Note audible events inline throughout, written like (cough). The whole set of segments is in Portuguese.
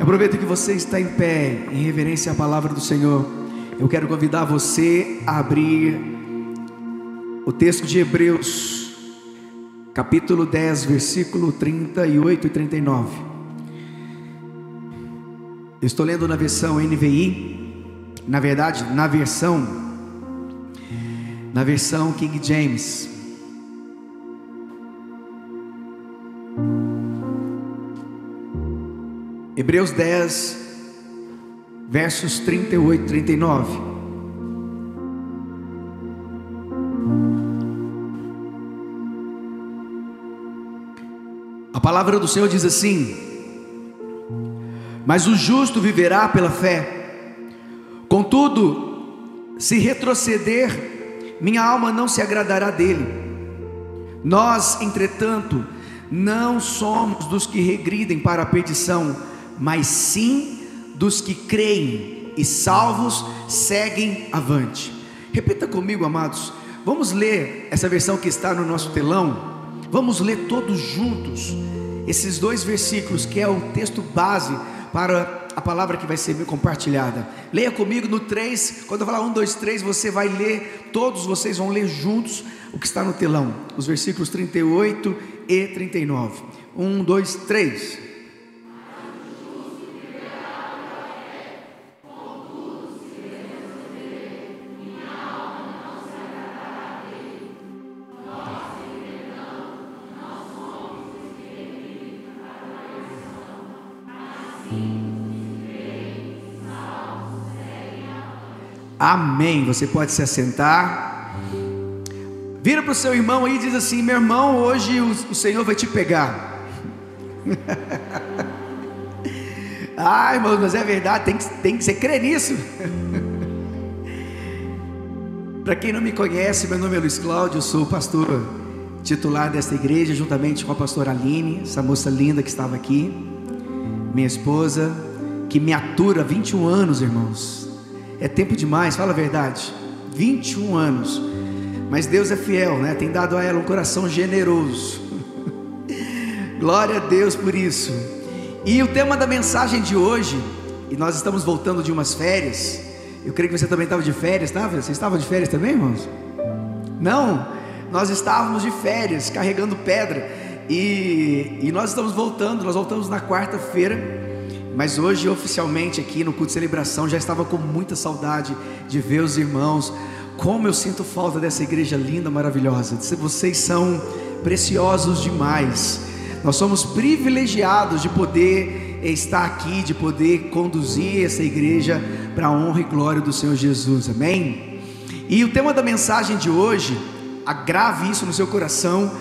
Aproveita que você está em pé, em reverência à palavra do Senhor. Eu quero convidar você a abrir o texto de Hebreus, capítulo 10, versículo 38 e 39. Eu estou lendo na versão NVI, na verdade, na versão, na versão King James. Hebreus 10, versos 38 e 39. A palavra do Senhor diz assim: Mas o justo viverá pela fé. Contudo, se retroceder, minha alma não se agradará dele. Nós, entretanto, não somos dos que regridem para a perdição, mas sim dos que creem e salvos seguem avante. Repita comigo, amados. Vamos ler essa versão que está no nosso telão. Vamos ler todos juntos esses dois versículos, que é o texto base para a palavra que vai ser compartilhada. Leia comigo no 3, quando eu falar 1, 2, 3, você vai ler, todos vocês vão ler juntos o que está no telão, os versículos 38 e 39. 1, 2, 3. Amém. Você pode se assentar. Vira para o seu irmão aí e diz assim: Meu irmão, hoje o, o Senhor vai te pegar. (laughs) Ai, irmão, mas é verdade, tem que, tem que você crer nisso. (laughs) para quem não me conhece, meu nome é Luiz Cláudio, eu sou pastor titular desta igreja, juntamente com a pastora Aline, essa moça linda que estava aqui, minha esposa, que me atura 21 anos, irmãos. É tempo demais, fala a verdade. 21 anos. Mas Deus é fiel, né? Tem dado a ela um coração generoso. (laughs) Glória a Deus por isso. E o tema da mensagem de hoje, e nós estamos voltando de umas férias. Eu creio que você também estava de férias, tá? Você estava de férias também, irmãos? Não, nós estávamos de férias, carregando pedra. E, e nós estamos voltando, nós voltamos na quarta-feira mas hoje, oficialmente, aqui no culto de celebração, já estava com muita saudade de ver os irmãos. Como eu sinto falta dessa igreja linda, maravilhosa. Vocês são preciosos demais. Nós somos privilegiados de poder estar aqui, de poder conduzir essa igreja para a honra e glória do Senhor Jesus. Amém? E o tema da mensagem de hoje, agrave isso no seu coração.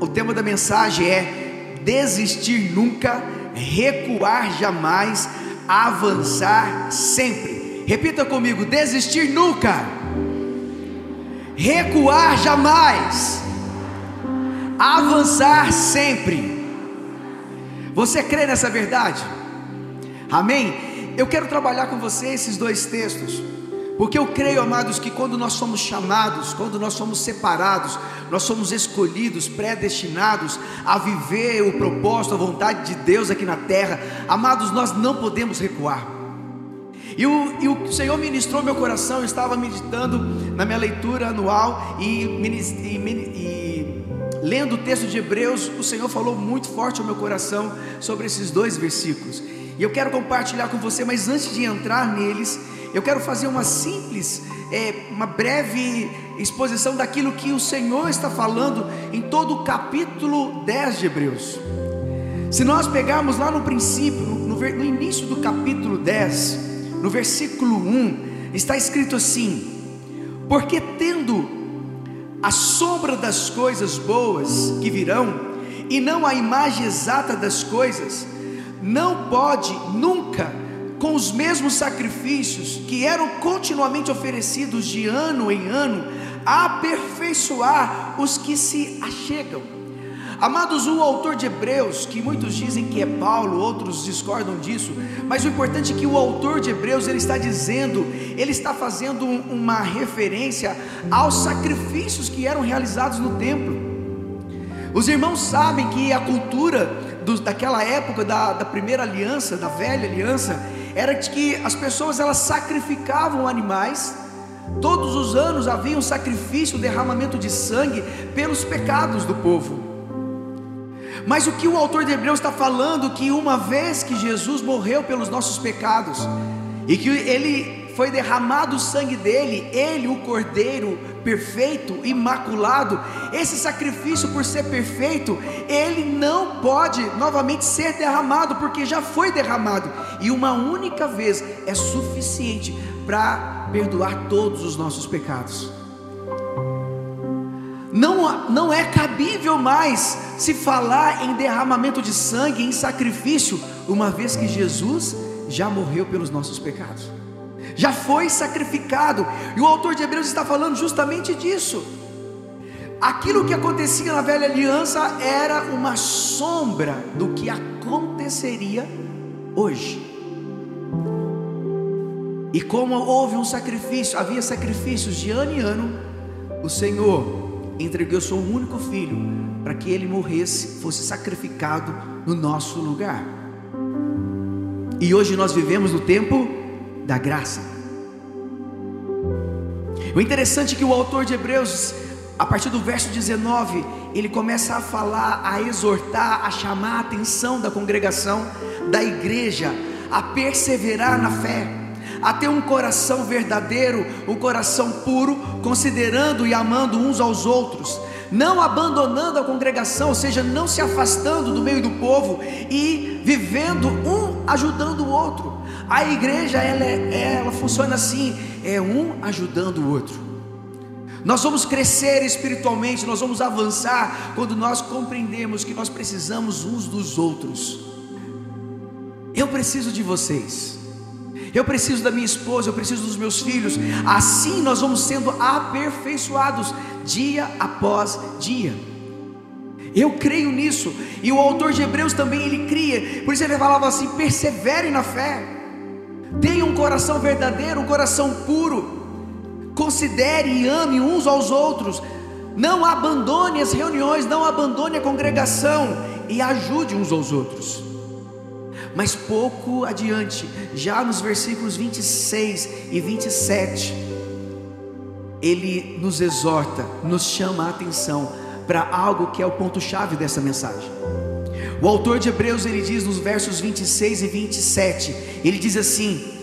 O tema da mensagem é desistir nunca recuar jamais, avançar sempre. Repita comigo: desistir nunca, recuar jamais, avançar sempre. Você crê nessa verdade? Amém? Eu quero trabalhar com você esses dois textos. Porque eu creio, amados, que quando nós somos chamados, quando nós somos separados, nós somos escolhidos, predestinados a viver o propósito, a vontade de Deus aqui na terra, amados, nós não podemos recuar. E o, e o Senhor ministrou meu coração, eu estava meditando na minha leitura anual e, e, e lendo o texto de Hebreus, o Senhor falou muito forte ao meu coração sobre esses dois versículos. E eu quero compartilhar com você, mas antes de entrar neles, eu quero fazer uma simples, é, uma breve exposição daquilo que o Senhor está falando em todo o capítulo 10 de Hebreus. Se nós pegarmos lá no princípio, no, no início do capítulo 10, no versículo 1, está escrito assim: Porque tendo a sombra das coisas boas que virão, e não a imagem exata das coisas, não pode nunca com os mesmos sacrifícios que eram continuamente oferecidos de ano em ano, aperfeiçoar os que se achegam. Amados, o autor de Hebreus, que muitos dizem que é Paulo, outros discordam disso, mas o importante é que o autor de Hebreus ele está dizendo, ele está fazendo uma referência aos sacrifícios que eram realizados no templo. Os irmãos sabem que a cultura daquela época da, da primeira aliança, da velha aliança, era de que as pessoas elas sacrificavam animais. Todos os anos havia um sacrifício, um derramamento de sangue pelos pecados do povo. Mas o que o autor de Hebreus está falando que uma vez que Jesus morreu pelos nossos pecados e que ele foi derramado o sangue dele, ele, o cordeiro perfeito, imaculado. Esse sacrifício, por ser perfeito, ele não pode novamente ser derramado, porque já foi derramado, e uma única vez é suficiente para perdoar todos os nossos pecados. Não, não é cabível mais se falar em derramamento de sangue, em sacrifício, uma vez que Jesus já morreu pelos nossos pecados já foi sacrificado. E o autor de Hebreus está falando justamente disso. Aquilo que acontecia na velha aliança era uma sombra do que aconteceria hoje. E como houve um sacrifício, havia sacrifícios de ano em ano, o Senhor entregou seu único filho para que ele morresse, fosse sacrificado no nosso lugar. E hoje nós vivemos no tempo da graça. O interessante é que o autor de Hebreus, a partir do verso 19, ele começa a falar, a exortar, a chamar a atenção da congregação, da igreja, a perseverar na fé, a ter um coração verdadeiro, um coração puro, considerando e amando uns aos outros, não abandonando a congregação, ou seja, não se afastando do meio do povo e vivendo um ajudando o outro. A igreja ela, é, ela funciona assim, é um ajudando o outro. Nós vamos crescer espiritualmente, nós vamos avançar quando nós compreendemos que nós precisamos uns dos outros. Eu preciso de vocês. Eu preciso da minha esposa, eu preciso dos meus filhos. Assim nós vamos sendo aperfeiçoados dia após dia. Eu creio nisso. E o autor de Hebreus também ele cria. Por isso ele falava assim: perseverem na fé. Tenha um coração verdadeiro, um coração puro. Considere e ame uns aos outros. Não abandone as reuniões, não abandone a congregação e ajude uns aos outros. Mas pouco adiante, já nos versículos 26 e 27, ele nos exorta, nos chama a atenção para algo que é o ponto-chave dessa mensagem. O autor de Hebreus ele diz nos versos 26 e 27, ele diz assim: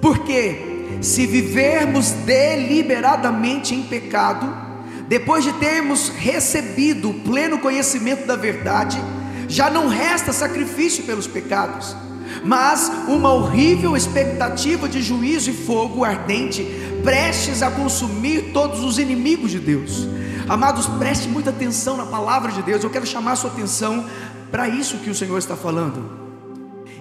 Porque se vivermos deliberadamente em pecado, depois de termos recebido o pleno conhecimento da verdade, já não resta sacrifício pelos pecados, mas uma horrível expectativa de juízo e fogo ardente, prestes a consumir todos os inimigos de Deus. Amados, preste muita atenção na palavra de Deus. Eu quero chamar a sua atenção para isso que o Senhor está falando.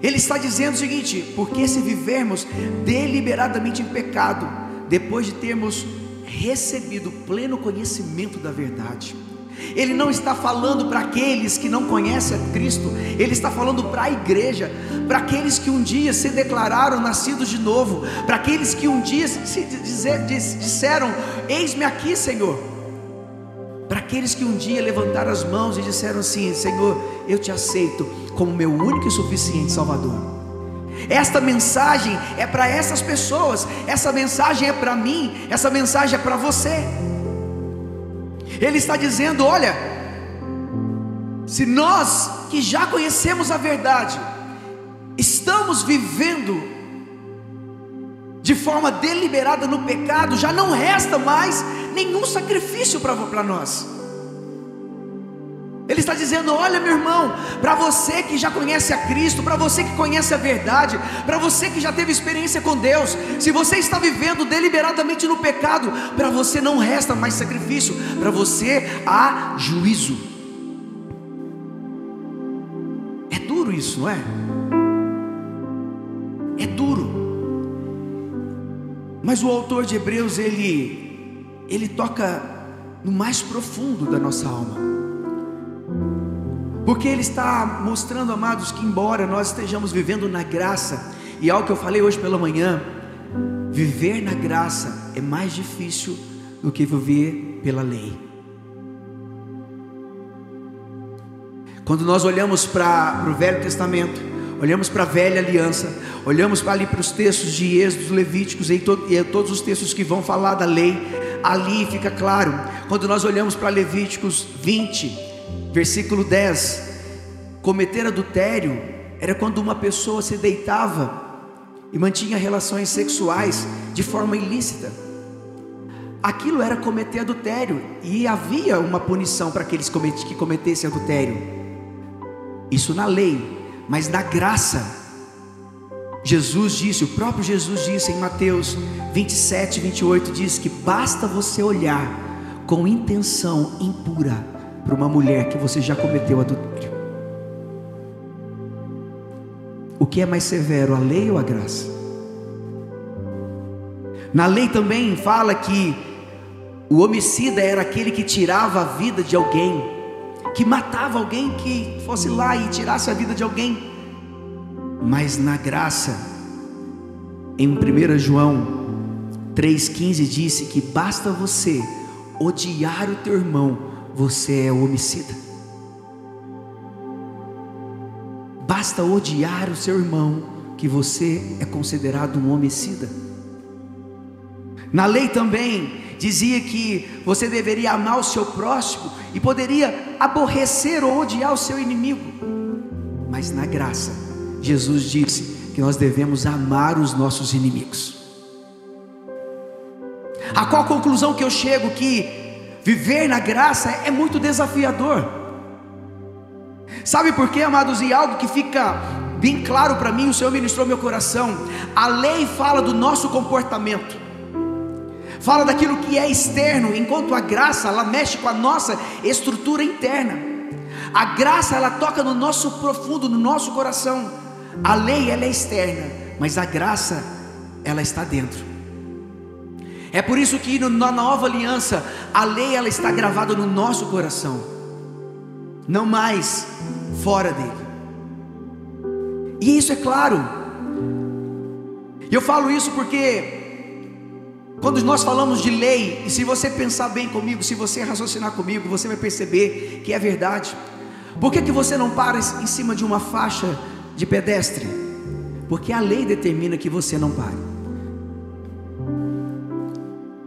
Ele está dizendo o seguinte: porque se vivermos deliberadamente em pecado, depois de termos recebido pleno conhecimento da verdade, ele não está falando para aqueles que não conhecem a Cristo, ele está falando para a igreja, para aqueles que um dia se declararam nascidos de novo, para aqueles que um dia se dizer, disseram: Eis-me aqui, Senhor. Aqueles que um dia levantaram as mãos e disseram assim: Senhor, eu te aceito como meu único e suficiente Salvador. Esta mensagem é para essas pessoas, essa mensagem é para mim, essa mensagem é para você. Ele está dizendo: olha, se nós que já conhecemos a verdade, estamos vivendo de forma deliberada no pecado, já não resta mais nenhum sacrifício para nós. Ele está dizendo: olha, meu irmão, para você que já conhece a Cristo, para você que conhece a verdade, para você que já teve experiência com Deus, se você está vivendo deliberadamente no pecado, para você não resta mais sacrifício, para você há juízo. É duro isso, não é? É duro. Mas o autor de Hebreus, ele, ele toca no mais profundo da nossa alma. Porque ele está mostrando, amados, que embora nós estejamos vivendo na graça, e algo que eu falei hoje pela manhã, viver na graça é mais difícil do que viver pela lei. Quando nós olhamos para o Velho Testamento, olhamos para a velha aliança, olhamos para ali para os textos de Êxodo, Levíticos e, to, e todos os textos que vão falar da lei, ali fica claro. Quando nós olhamos para Levíticos 20, versículo 10, cometer adultério era quando uma pessoa se deitava e mantinha relações sexuais de forma ilícita. Aquilo era cometer adultério e havia uma punição para aqueles que cometessem adultério. Isso na lei, mas na graça. Jesus disse, o próprio Jesus disse em Mateus 27, 28, diz que basta você olhar com intenção impura para uma mulher que você já cometeu adultério. O que é mais severo, a lei ou a graça? Na lei também fala que o homicida era aquele que tirava a vida de alguém, que matava alguém que fosse lá e tirasse a vida de alguém. Mas na graça, em 1 João 3,15 disse que basta você odiar o teu irmão, você é homicida. Basta odiar o seu irmão, que você é considerado um homicida. Na lei também dizia que você deveria amar o seu próximo e poderia aborrecer ou odiar o seu inimigo. Mas na graça, Jesus disse que nós devemos amar os nossos inimigos. A qual conclusão que eu chego que viver na graça é muito desafiador. Sabe por quê, amados? E algo que fica bem claro para mim, o Senhor ministrou meu coração. A lei fala do nosso comportamento. Fala daquilo que é externo, enquanto a graça ela mexe com a nossa estrutura interna. A graça ela toca no nosso profundo, no nosso coração. A lei ela é externa, mas a graça ela está dentro. É por isso que na nova aliança a lei ela está gravada no nosso coração não mais fora dele. E isso é claro. E eu falo isso porque quando nós falamos de lei, e se você pensar bem comigo, se você raciocinar comigo, você vai perceber que é verdade. Por que, que você não para em cima de uma faixa de pedestre? Porque a lei determina que você não pare.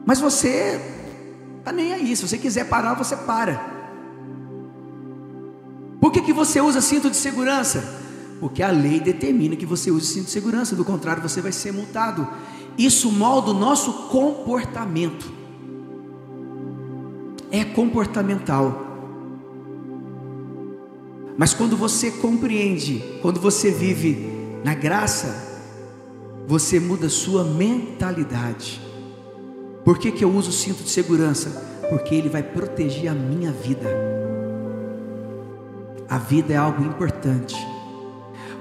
Mas você está nem aí, se você quiser parar, você para. Por que, que você usa cinto de segurança? Porque a lei determina que você use cinto de segurança, do contrário, você vai ser multado. Isso molda o nosso comportamento. É comportamental. Mas quando você compreende, quando você vive na graça, você muda sua mentalidade. Por que, que eu uso o cinto de segurança? Porque ele vai proteger a minha vida. A vida é algo importante.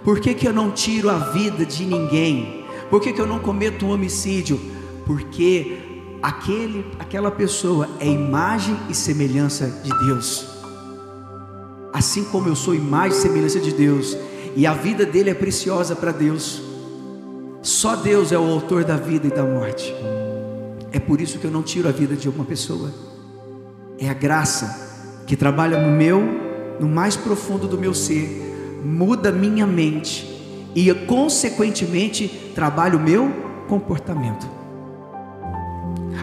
Por que, que eu não tiro a vida de ninguém? Por que, que eu não cometo um homicídio? Porque aquele, aquela pessoa é imagem e semelhança de Deus. Assim como eu sou imagem e semelhança de Deus, e a vida dele é preciosa para Deus. Só Deus é o autor da vida e da morte. É por isso que eu não tiro a vida de uma pessoa. É a graça que trabalha no meu no mais profundo do meu ser, muda minha mente e, consequentemente, trabalha o meu comportamento.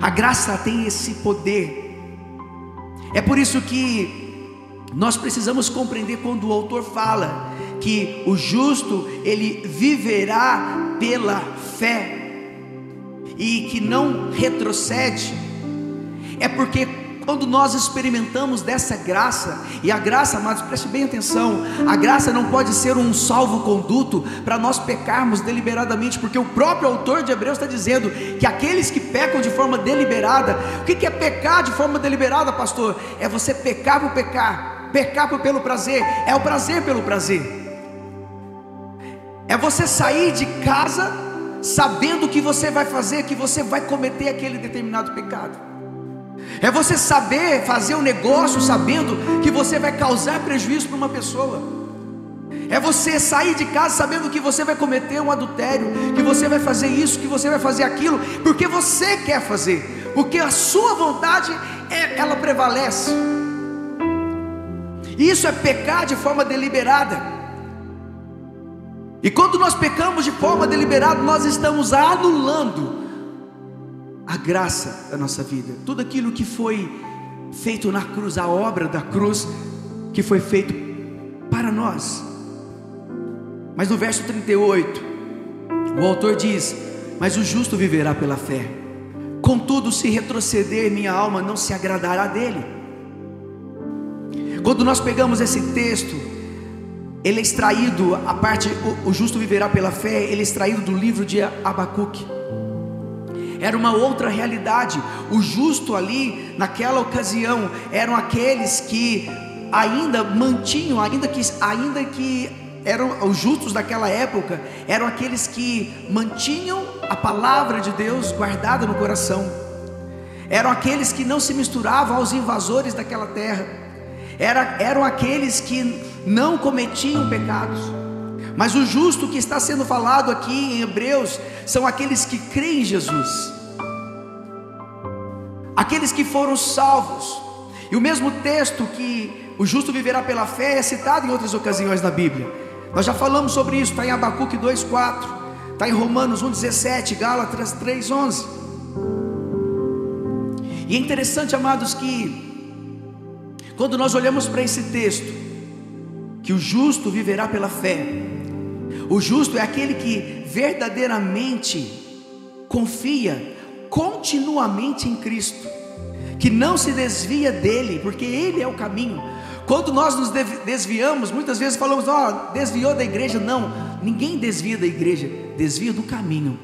A graça tem esse poder. É por isso que nós precisamos compreender quando o autor fala que o justo ele viverá pela fé e que não retrocede. É porque quando nós experimentamos dessa graça, e a graça, amados, preste bem atenção, a graça não pode ser um salvo-conduto para nós pecarmos deliberadamente, porque o próprio autor de Hebreus está dizendo que aqueles que pecam de forma deliberada, o que é pecar de forma deliberada, pastor? É você pecar por pecar, pecar pelo prazer, é o prazer pelo prazer, é você sair de casa sabendo que você vai fazer, que você vai cometer aquele determinado pecado. É você saber fazer um negócio sabendo que você vai causar prejuízo para uma pessoa. É você sair de casa sabendo que você vai cometer um adultério, que você vai fazer isso, que você vai fazer aquilo, porque você quer fazer, porque a sua vontade é, ela prevalece. Isso é pecar de forma deliberada. E quando nós pecamos de forma deliberada, nós estamos anulando a graça da nossa vida. Tudo aquilo que foi feito na cruz, a obra da cruz que foi feito para nós. Mas no verso 38, o autor diz: Mas o justo viverá pela fé. Contudo, se retroceder, minha alma não se agradará dele. Quando nós pegamos esse texto, ele é extraído, a parte, o, justo viverá pela fé, ele é extraído do livro de Abacuque. Era uma outra realidade. O justo ali, naquela ocasião, eram aqueles que ainda mantinham, ainda que, ainda que eram os justos daquela época, eram aqueles que mantinham a palavra de Deus guardada no coração. Eram aqueles que não se misturavam aos invasores daquela terra era, eram aqueles que não cometiam pecados. Mas o justo que está sendo falado aqui em Hebreus são aqueles que creem em Jesus, aqueles que foram salvos. E o mesmo texto que o justo viverá pela fé é citado em outras ocasiões na Bíblia. Nós já falamos sobre isso, está em Abacuque 2,4, está em Romanos 1,17, Gálatas 3,11. E é interessante, amados, que quando nós olhamos para esse texto, que o justo viverá pela fé, o justo é aquele que verdadeiramente confia continuamente em Cristo, que não se desvia dele, porque ele é o caminho. Quando nós nos desviamos, muitas vezes falamos, ó, oh, desviou da igreja. Não, ninguém desvia da igreja, desvia do caminho.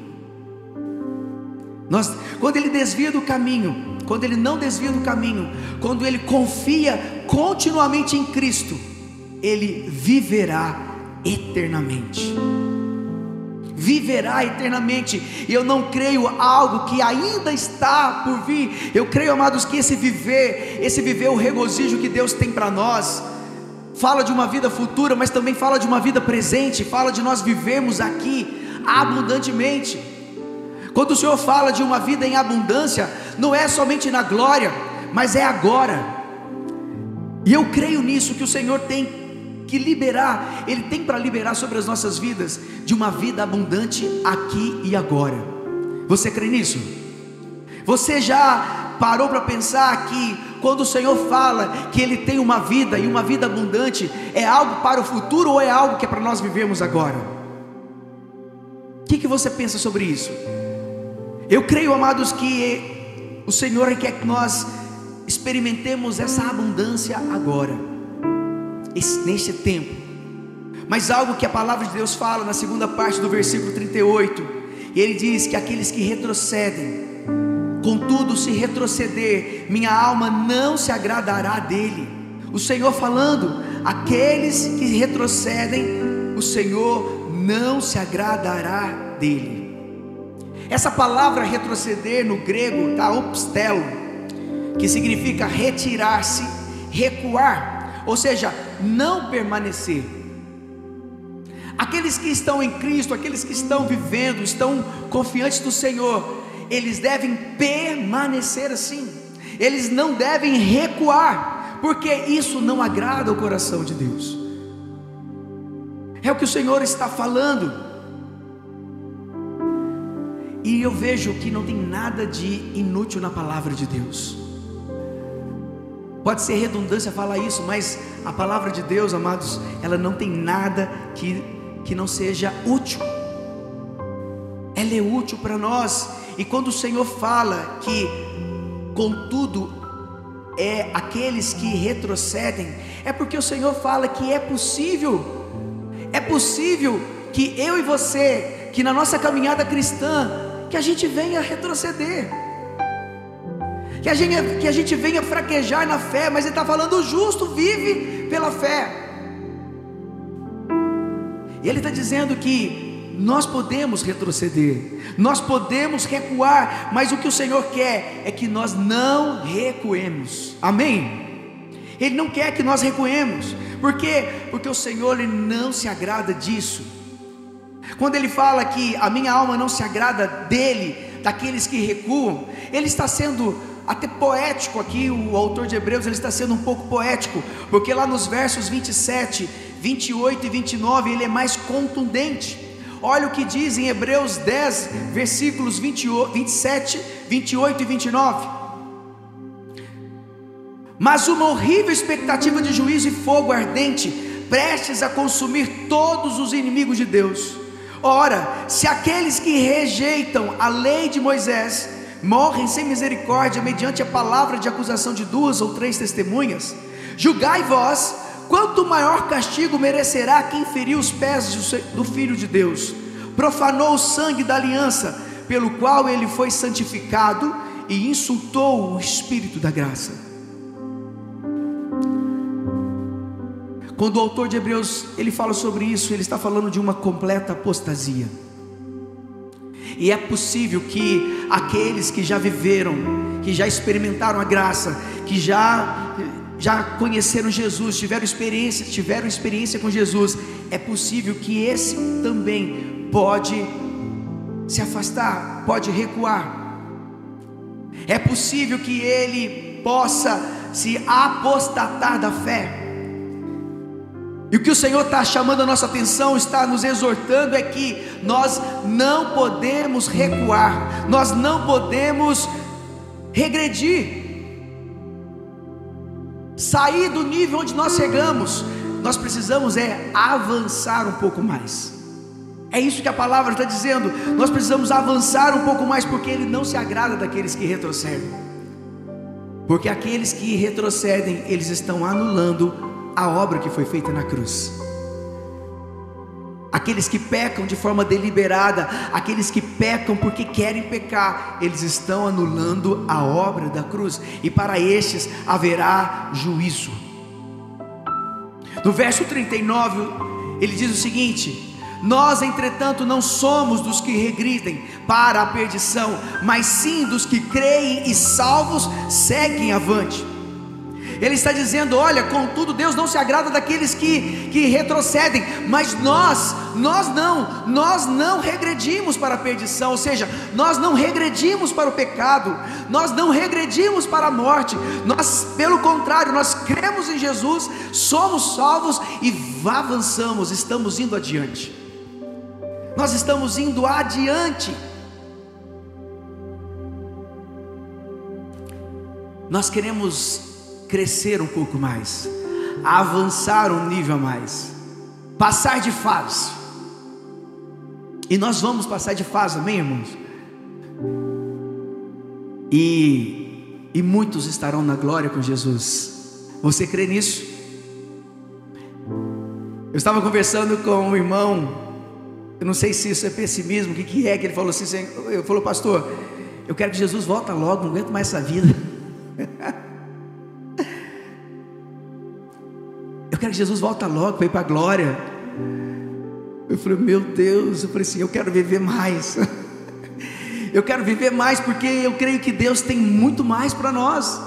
Nós, quando ele desvia do caminho, quando ele não desvia do caminho, quando ele confia continuamente em Cristo, ele viverá eternamente. Viverá eternamente, e eu não creio algo que ainda está por vir. Eu creio, amados, que esse viver, esse viver, o regozijo que Deus tem para nós, fala de uma vida futura, mas também fala de uma vida presente, fala de nós vivermos aqui abundantemente. Quando o Senhor fala de uma vida em abundância, não é somente na glória, mas é agora. E eu creio nisso que o Senhor tem que liberar, Ele tem para liberar sobre as nossas vidas de uma vida abundante aqui e agora. Você crê nisso? Você já parou para pensar que quando o Senhor fala que Ele tem uma vida e uma vida abundante, é algo para o futuro ou é algo que é para nós vivermos agora? O que, que você pensa sobre isso? Eu creio, amados, que o Senhor quer que nós experimentemos essa abundância agora, neste tempo. Mas algo que a palavra de Deus fala na segunda parte do versículo 38, e ele diz que aqueles que retrocedem, contudo, se retroceder, minha alma não se agradará dele. O Senhor falando, aqueles que retrocedem, o Senhor não se agradará dele. Essa palavra retroceder no grego está opstelo, que significa retirar-se, recuar, ou seja, não permanecer. Aqueles que estão em Cristo, aqueles que estão vivendo, estão confiantes do Senhor, eles devem permanecer assim, eles não devem recuar, porque isso não agrada o coração de Deus. É o que o Senhor está falando. E eu vejo que não tem nada de inútil na palavra de Deus. Pode ser redundância falar isso, mas a palavra de Deus, amados, ela não tem nada que, que não seja útil. Ela é útil para nós. E quando o Senhor fala que, contudo, é aqueles que retrocedem, é porque o Senhor fala que é possível, é possível que eu e você, que na nossa caminhada cristã, que a gente venha retroceder, que a gente, que a gente venha fraquejar na fé, mas Ele está falando: o justo vive pela fé. E Ele está dizendo que nós podemos retroceder, nós podemos recuar, mas o que o Senhor quer é que nós não recuemos, amém? Ele não quer que nós recuemos, por quê? Porque o Senhor ele não se agrada disso. Quando ele fala que a minha alma não se agrada dele, daqueles que recuam, ele está sendo até poético aqui, o autor de Hebreus ele está sendo um pouco poético, porque lá nos versos 27, 28 e 29 ele é mais contundente. Olha o que diz em Hebreus 10, versículos 28, 27, 28 e 29. Mas uma horrível expectativa de juízo e fogo ardente, prestes a consumir todos os inimigos de Deus. Ora, se aqueles que rejeitam a lei de Moisés morrem sem misericórdia mediante a palavra de acusação de duas ou três testemunhas, julgai vós quanto maior castigo merecerá quem feriu os pés do Filho de Deus, profanou o sangue da aliança, pelo qual ele foi santificado e insultou o Espírito da graça. Quando o autor de Hebreus ele fala sobre isso, ele está falando de uma completa apostasia. E é possível que aqueles que já viveram, que já experimentaram a graça, que já já conheceram Jesus, tiveram experiência, tiveram experiência com Jesus, é possível que esse também pode se afastar, pode recuar. É possível que ele possa se apostatar da fé. E o que o Senhor está chamando a nossa atenção, está nos exortando, é que nós não podemos recuar, nós não podemos regredir sair do nível onde nós chegamos, nós precisamos é avançar um pouco mais. É isso que a palavra está dizendo. Nós precisamos avançar um pouco mais, porque Ele não se agrada daqueles que retrocedem. Porque aqueles que retrocedem, eles estão anulando a obra que foi feita na cruz aqueles que pecam de forma deliberada, aqueles que pecam porque querem pecar, eles estão anulando a obra da cruz, e para estes haverá juízo. No verso 39, ele diz o seguinte: Nós, entretanto, não somos dos que regridem para a perdição, mas sim dos que creem e salvos seguem avante. Ele está dizendo: olha, contudo, Deus não se agrada daqueles que, que retrocedem, mas nós, nós não, nós não regredimos para a perdição, ou seja, nós não regredimos para o pecado, nós não regredimos para a morte, nós, pelo contrário, nós cremos em Jesus, somos salvos e avançamos, estamos indo adiante. Nós estamos indo adiante. Nós queremos crescer um pouco mais, avançar um nível a mais, passar de fase. E nós vamos passar de fase, amém, irmãos? E, e muitos estarão na glória com Jesus. Você crê nisso? Eu estava conversando com um irmão, eu não sei se isso é pessimismo, o que, que é que ele falou assim, eu falou, pastor, eu quero que Jesus volta logo, não aguento mais essa vida. Quero que Jesus volta logo para ir para a glória. Eu falei, meu Deus, eu falei assim, eu quero viver mais. (laughs) eu quero viver mais porque eu creio que Deus tem muito mais para nós.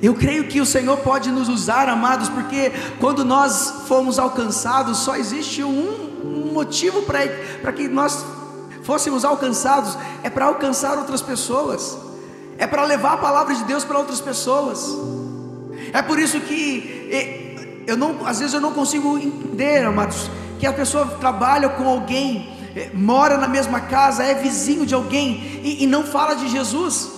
Eu creio que o Senhor pode nos usar, amados, porque quando nós fomos alcançados, só existe um, motivo para que nós fôssemos alcançados: é para alcançar outras pessoas, é para levar a palavra de Deus para outras pessoas. É por isso que eu não, às vezes eu não consigo entender, amados, que a pessoa trabalha com alguém, eh, mora na mesma casa, é vizinho de alguém e, e não fala de Jesus.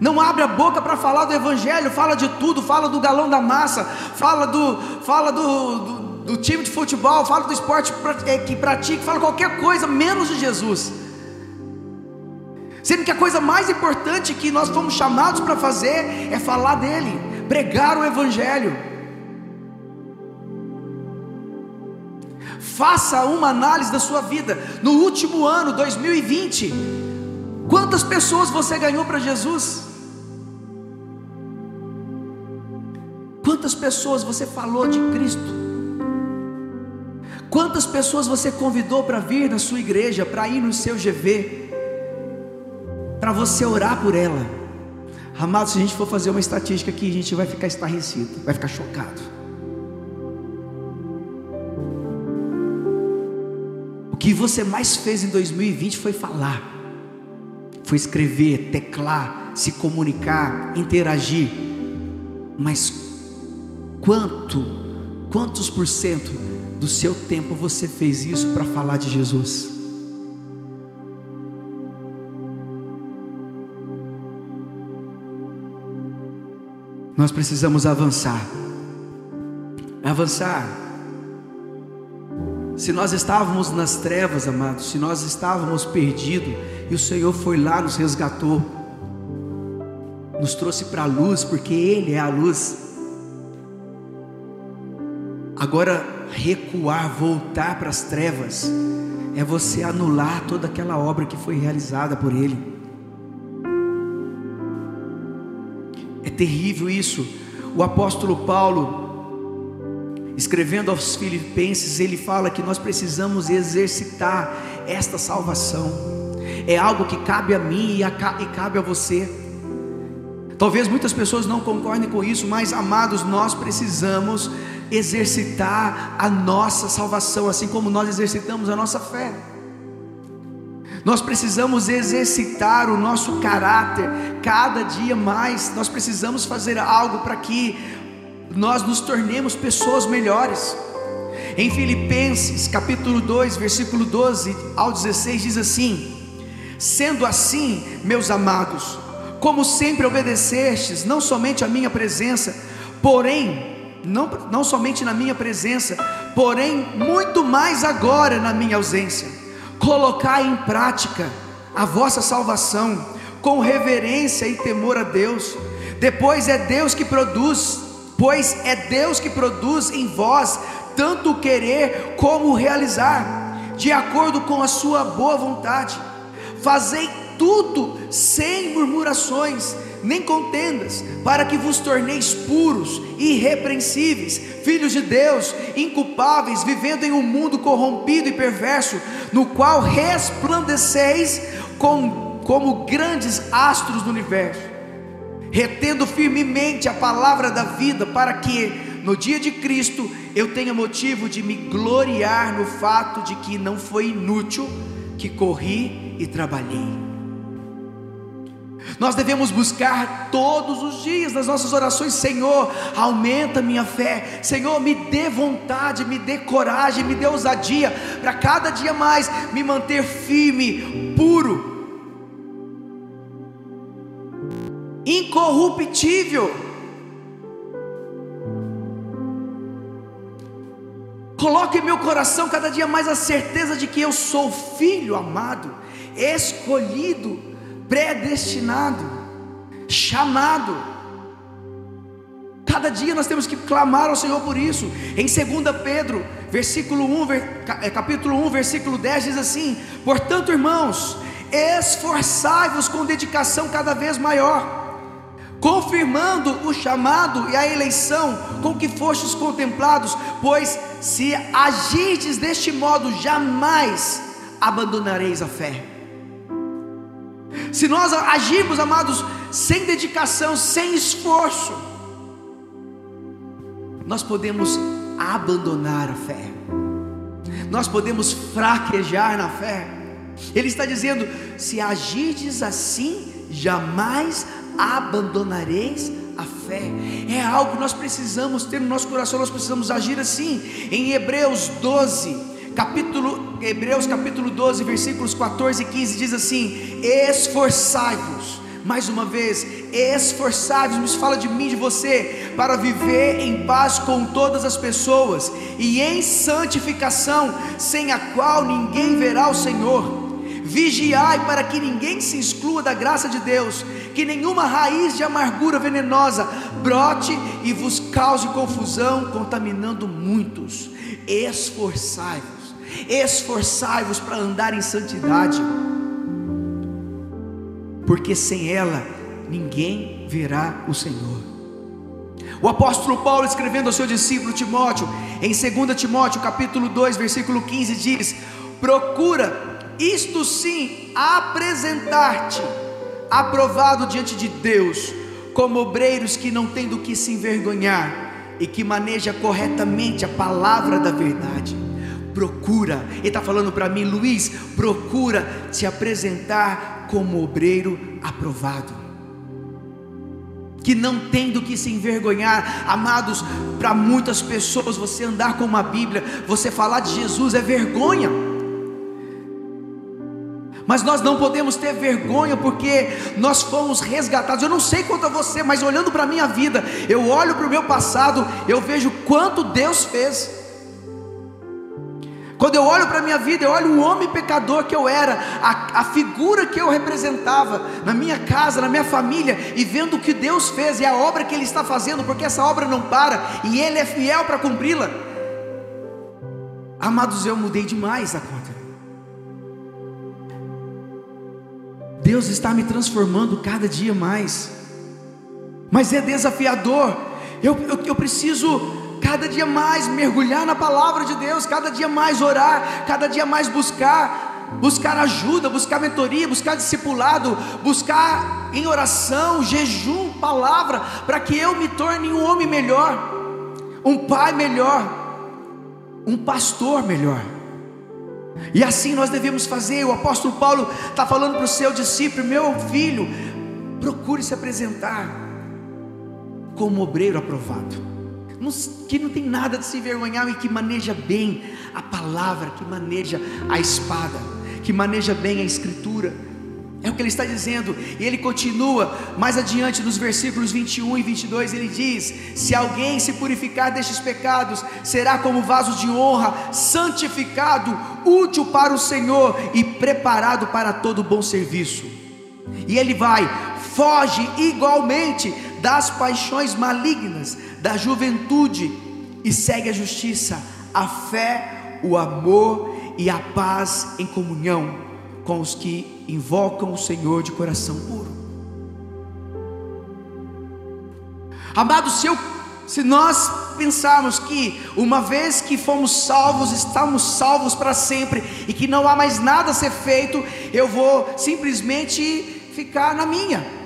Não abre a boca para falar do Evangelho, fala de tudo, fala do galão da massa, fala do, fala do, do, do time de futebol, fala do esporte eh, que pratica, fala qualquer coisa menos de Jesus. Sendo que a coisa mais importante que nós fomos chamados para fazer é falar dele pregar o Evangelho. Faça uma análise da sua vida. No último ano, 2020, quantas pessoas você ganhou para Jesus? Quantas pessoas você falou de Cristo? Quantas pessoas você convidou para vir na sua igreja, para ir no seu GV, para você orar por ela? Amado, se a gente for fazer uma estatística aqui, a gente vai ficar estarrecido, vai ficar chocado. O que você mais fez em 2020 foi falar, foi escrever, teclar, se comunicar, interagir. Mas quanto, quantos por cento do seu tempo você fez isso para falar de Jesus? Nós precisamos avançar. Avançar. Se nós estávamos nas trevas, amados, se nós estávamos perdidos, e o Senhor foi lá, nos resgatou, nos trouxe para a luz, porque Ele é a luz. Agora, recuar, voltar para as trevas, é você anular toda aquela obra que foi realizada por Ele. Terrível isso. O apóstolo Paulo, escrevendo aos Filipenses, ele fala que nós precisamos exercitar esta salvação é algo que cabe a mim e, a, e cabe a você. Talvez muitas pessoas não concordem com isso, mas amados, nós precisamos exercitar a nossa salvação, assim como nós exercitamos a nossa fé. Nós precisamos exercitar o nosso caráter cada dia mais. Nós precisamos fazer algo para que nós nos tornemos pessoas melhores. Em Filipenses, capítulo 2, versículo 12 ao 16 diz assim: Sendo assim, meus amados, como sempre obedecestes, não somente a minha presença, porém, não, não somente na minha presença, porém, muito mais agora na minha ausência, colocai em prática a vossa salvação, com reverência e temor a Deus, depois é Deus que produz, pois é Deus que produz em vós tanto o querer como o realizar, de acordo com a sua boa vontade. Fazei tudo sem murmurações, nem contendas, para que vos torneis puros irrepreensíveis, filhos de Deus, inculpáveis, vivendo em um mundo corrompido e perverso, no qual resplandeceis com, como grandes astros do universo, retendo firmemente a palavra da vida, para que no dia de Cristo eu tenha motivo de me gloriar no fato de que não foi inútil que corri e trabalhei. Nós devemos buscar todos os dias nas nossas orações, Senhor, aumenta minha fé, Senhor, me dê vontade, me dê coragem, me dê ousadia, para cada dia mais me manter firme, puro, incorruptível. Coloque em meu coração cada dia mais a certeza de que eu sou filho amado, escolhido, predestinado, chamado. Cada dia nós temos que clamar ao Senhor por isso. Em 2 Pedro, versículo 1, é, capítulo 1, versículo 10 diz assim: "Portanto, irmãos, esforçai-vos com dedicação cada vez maior, confirmando o chamado e a eleição com que fostes contemplados, pois se agirdes deste modo, jamais abandonareis a fé. Se nós agirmos, amados, sem dedicação, sem esforço, nós podemos abandonar a fé, nós podemos fraquejar na fé. Ele está dizendo: se agirdes assim, jamais abandonareis a fé. É algo que nós precisamos ter no nosso coração, nós precisamos agir assim. Em Hebreus 12, capítulo Hebreus capítulo 12, versículos 14 e 15 diz assim: Esforçai-vos mais uma vez, esforçai-vos, fala de mim, de você, para viver em paz com todas as pessoas e em santificação, sem a qual ninguém verá o Senhor. Vigiai para que ninguém se exclua da graça de Deus, que nenhuma raiz de amargura venenosa brote e vos cause confusão, contaminando muitos. Esforçai-vos, esforçai-vos para andar em santidade, porque sem ela ninguém verá o Senhor. O apóstolo Paulo escrevendo ao seu discípulo Timóteo, em 2 Timóteo, capítulo 2, versículo 15 diz: "Procura isto sim, apresentar-te aprovado diante de Deus, como obreiros que não têm do que se envergonhar e que maneja corretamente a palavra da verdade. Procura, ele está falando para mim, Luiz, procura te apresentar como obreiro aprovado. Que não tem do que se envergonhar, amados, para muitas pessoas você andar com uma Bíblia, você falar de Jesus é vergonha. Mas nós não podemos ter vergonha porque nós fomos resgatados. Eu não sei quanto a você, mas olhando para a minha vida, eu olho para o meu passado, eu vejo quanto Deus fez. Quando eu olho para a minha vida, eu olho o homem pecador que eu era, a, a, figura que eu representava na minha casa, na minha família, e vendo o que Deus fez e a obra que Ele está fazendo, porque essa obra não para e Ele é fiel para cumpri-la. Amados, eu mudei demais a conta. Deus está me transformando cada dia mais, mas é desafiador. Eu, eu, eu preciso cada dia mais mergulhar na palavra de Deus, cada dia mais orar, cada dia mais buscar, buscar ajuda, buscar mentoria, buscar discipulado, buscar em oração, jejum, palavra, para que eu me torne um homem melhor, um pai melhor, um pastor melhor. E assim nós devemos fazer. O apóstolo Paulo está falando para o seu discípulo: meu filho, procure se apresentar como obreiro aprovado, que não tem nada de se envergonhar e que maneja bem a palavra, que maneja a espada, que maneja bem a escritura é o que ele está dizendo, e ele continua mais adiante nos versículos 21 e 22. Ele diz: Se alguém se purificar destes pecados, será como vaso de honra, santificado, útil para o Senhor e preparado para todo bom serviço. E ele vai, foge igualmente das paixões malignas da juventude e segue a justiça, a fé, o amor e a paz em comunhão com os que invocam o Senhor de coração puro. Amados, se, eu, se nós pensarmos que uma vez que fomos salvos, estamos salvos para sempre e que não há mais nada a ser feito, eu vou simplesmente ficar na minha.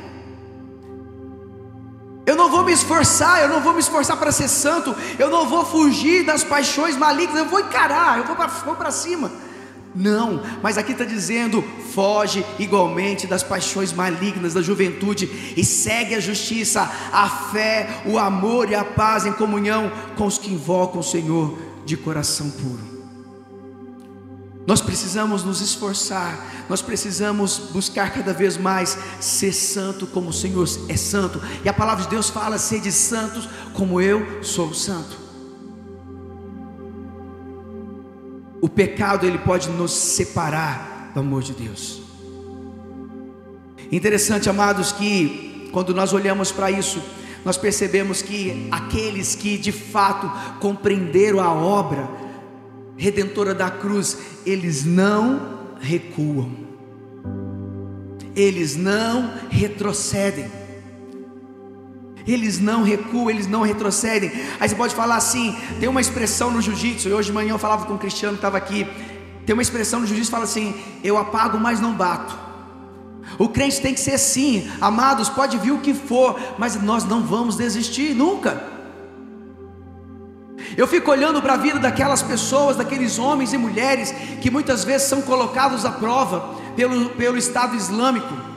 Eu não vou me esforçar, eu não vou me esforçar para ser santo, eu não vou fugir das paixões malignas, eu vou encarar, eu vou para cima. Não, mas aqui está dizendo: foge igualmente das paixões malignas da juventude e segue a justiça, a fé, o amor e a paz em comunhão com os que invocam o Senhor de coração puro. Nós precisamos nos esforçar, nós precisamos buscar cada vez mais ser santo como o Senhor é santo, e a palavra de Deus fala: sede santos como eu sou santo. o pecado ele pode nos separar do amor de Deus. Interessante, amados, que quando nós olhamos para isso, nós percebemos que aqueles que de fato compreenderam a obra redentora da cruz, eles não recuam, eles não retrocedem eles não recuam, eles não retrocedem. Aí você pode falar assim: tem uma expressão no jiu-jitsu, hoje de manhã eu falava com o Cristiano que estava aqui. Tem uma expressão no jiu-jitsu que fala assim: eu apago, mas não bato. O crente tem que ser assim, amados, pode vir o que for, mas nós não vamos desistir nunca. Eu fico olhando para a vida daquelas pessoas, daqueles homens e mulheres que muitas vezes são colocados à prova pelo, pelo Estado Islâmico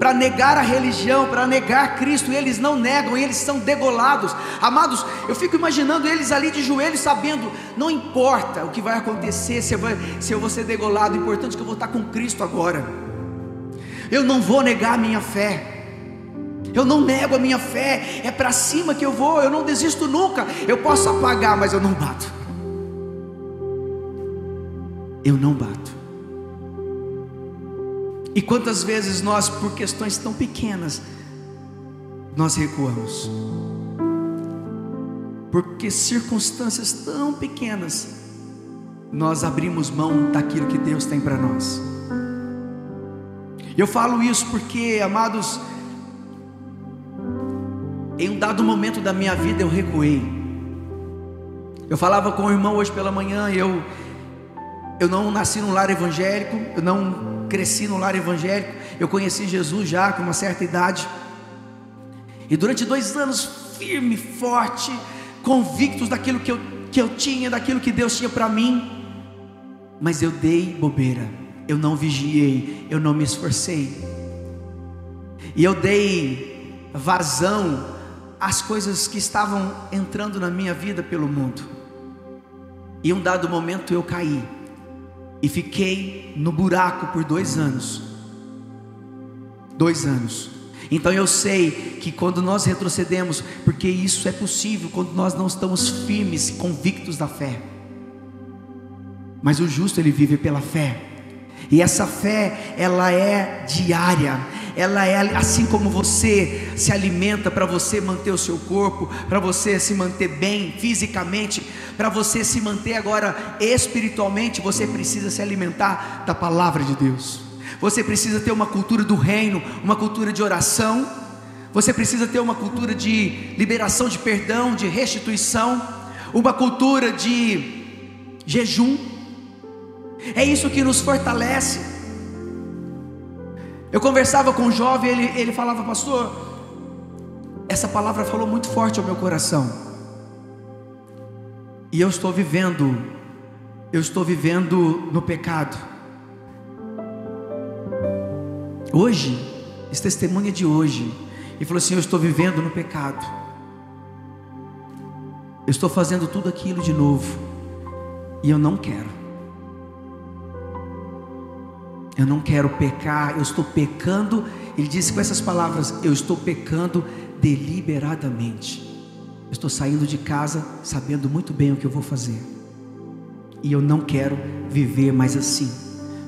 para negar a religião, para negar Cristo, e eles não negam, e eles são degolados. Amados, eu fico imaginando eles ali de joelhos, sabendo, não importa o que vai acontecer, se eu, vou, se eu vou ser degolado, o importante é que eu vou estar com Cristo agora. Eu não vou negar a minha fé. Eu não nego a minha fé, é para cima que eu vou, eu não desisto nunca. Eu posso apagar, mas eu não bato. Eu não bato. E quantas vezes nós, por questões tão pequenas, nós recuamos? Porque circunstâncias tão pequenas, nós abrimos mão daquilo que Deus tem para nós. Eu falo isso porque, amados, em um dado momento da minha vida eu recuei. Eu falava com o irmão hoje pela manhã, eu eu não nasci num lar evangélico, eu não cresci no lar evangélico, eu conheci Jesus já com uma certa idade, e durante dois anos, firme, forte, convictos daquilo que eu, que eu tinha, daquilo que Deus tinha para mim, mas eu dei bobeira, eu não vigiei, eu não me esforcei. E eu dei vazão às coisas que estavam entrando na minha vida pelo mundo. E um dado momento eu caí e fiquei no buraco por dois anos. Dois anos. Então eu sei que quando nós retrocedemos, porque isso é possível quando nós não estamos firmes e convictos da fé. Mas o justo ele vive pela fé. E essa fé, ela é diária. Ela é assim como você se alimenta para você manter o seu corpo, para você se manter bem fisicamente, para você se manter agora espiritualmente, você precisa se alimentar da palavra de Deus. Você precisa ter uma cultura do reino, uma cultura de oração. Você precisa ter uma cultura de liberação de perdão, de restituição, uma cultura de jejum. É isso que nos fortalece. Eu conversava com um jovem, ele, ele falava, pastor, essa palavra falou muito forte ao meu coração. E eu estou vivendo, eu estou vivendo no pecado. Hoje, esse testemunho é de hoje. E falou assim: Eu estou vivendo no pecado. Eu estou fazendo tudo aquilo de novo. E eu não quero. Eu não quero pecar. Eu estou pecando. Ele disse com essas palavras: Eu estou pecando deliberadamente. Eu estou saindo de casa sabendo muito bem o que eu vou fazer. E eu não quero viver mais assim.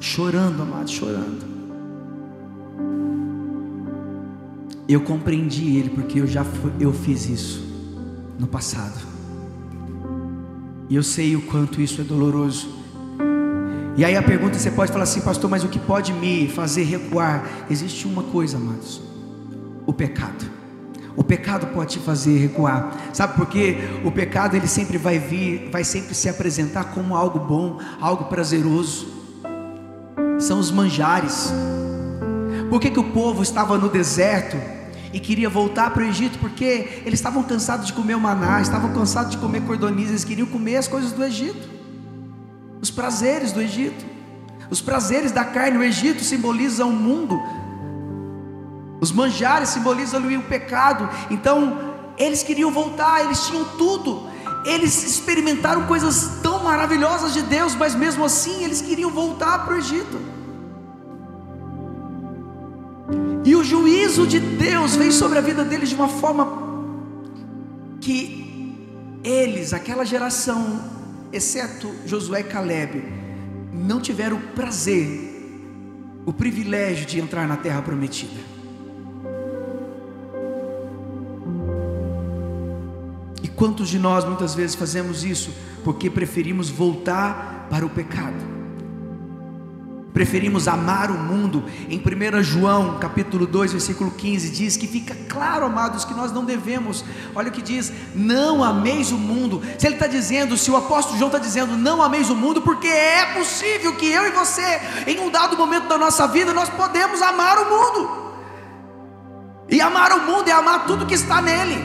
Chorando, amado, chorando. Eu compreendi ele porque eu já eu fiz isso no passado. E eu sei o quanto isso é doloroso. E aí a pergunta você pode falar assim, pastor, mas o que pode me fazer recuar? Existe uma coisa, amados: o pecado. O pecado pode te fazer recuar. Sabe por quê? O pecado ele sempre vai vir, vai sempre se apresentar como algo bom, algo prazeroso. São os manjares. Por que, que o povo estava no deserto e queria voltar para o Egito? Porque eles estavam cansados de comer o maná, estavam cansados de comer cordoniz, eles queriam comer as coisas do Egito, os prazeres do Egito, os prazeres da carne. O Egito simboliza o mundo, os manjares simbolizam o pecado. Então eles queriam voltar, eles tinham tudo, eles experimentaram coisas tão maravilhosas de Deus, mas mesmo assim eles queriam voltar para o Egito. E o juízo de Deus veio sobre a vida deles de uma forma que eles, aquela geração, exceto Josué e Caleb, não tiveram o prazer, o privilégio de entrar na terra prometida. E quantos de nós muitas vezes fazemos isso porque preferimos voltar para o pecado? Preferimos amar o mundo. Em 1 João, capítulo 2, versículo 15, diz que fica claro, amados, que nós não devemos. Olha o que diz: não ameis o mundo. Se ele está dizendo, se o apóstolo João está dizendo, não ameis o mundo, porque é possível que eu e você, em um dado momento da nossa vida, nós podemos amar o mundo. E amar o mundo é amar tudo que está nele.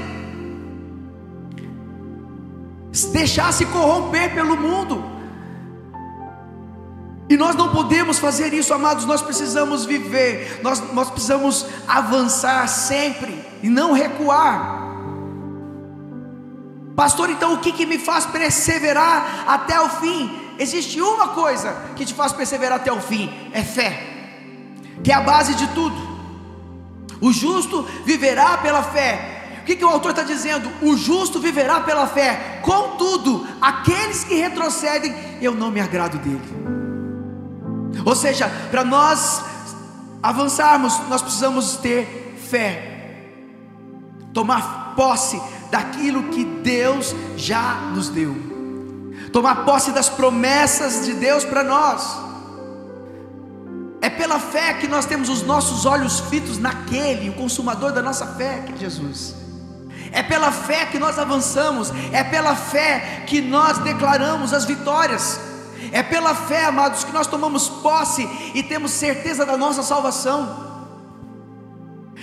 Deixar se corromper pelo mundo. E nós não podemos fazer isso, amados, nós precisamos viver, nós, nós precisamos avançar sempre e não recuar. Pastor, então o que, que me faz perseverar até o fim? Existe uma coisa que te faz perseverar até o fim: é fé, que é a base de tudo. O justo viverá pela fé. O que, que o autor está dizendo? O justo viverá pela fé. Contudo, aqueles que retrocedem, eu não me agrado dele. Ou seja, para nós avançarmos, nós precisamos ter fé, tomar posse daquilo que Deus já nos deu, tomar posse das promessas de Deus para nós. É pela fé que nós temos os nossos olhos fitos naquele, o consumador da nossa fé, que é Jesus. É pela fé que nós avançamos, é pela fé que nós declaramos as vitórias. É pela fé, amados, que nós tomamos posse e temos certeza da nossa salvação.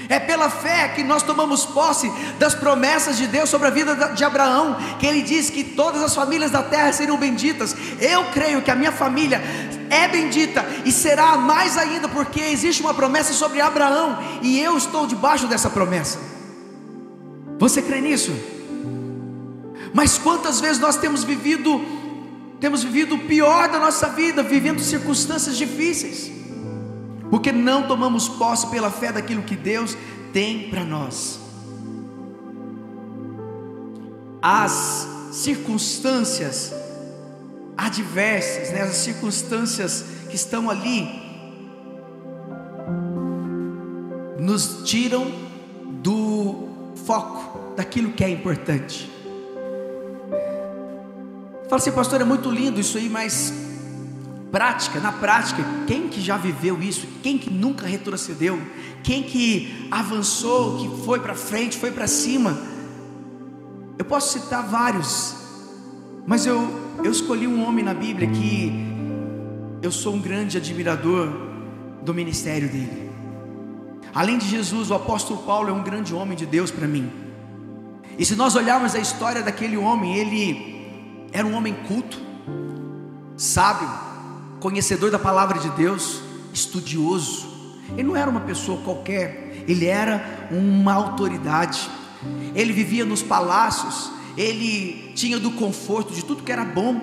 É pela fé que nós tomamos posse das promessas de Deus sobre a vida de Abraão, que ele diz que todas as famílias da terra seriam benditas. Eu creio que a minha família é bendita e será mais ainda, porque existe uma promessa sobre Abraão e eu estou debaixo dessa promessa. Você crê nisso? Mas quantas vezes nós temos vivido, temos vivido o pior da nossa vida, vivendo circunstâncias difíceis, porque não tomamos posse pela fé daquilo que Deus tem para nós. As circunstâncias adversas, né, as circunstâncias que estão ali, nos tiram do foco daquilo que é importante. Fala assim, pastor, é muito lindo isso aí, mas prática, na prática, quem que já viveu isso? Quem que nunca retrocedeu? Quem que avançou, que foi para frente, foi para cima? Eu posso citar vários, mas eu, eu escolhi um homem na Bíblia que eu sou um grande admirador do ministério dele. Além de Jesus, o apóstolo Paulo é um grande homem de Deus para mim. E se nós olharmos a história daquele homem, ele era um homem culto, sábio, conhecedor da palavra de Deus, estudioso. Ele não era uma pessoa qualquer, ele era uma autoridade. Ele vivia nos palácios, ele tinha do conforto de tudo que era bom.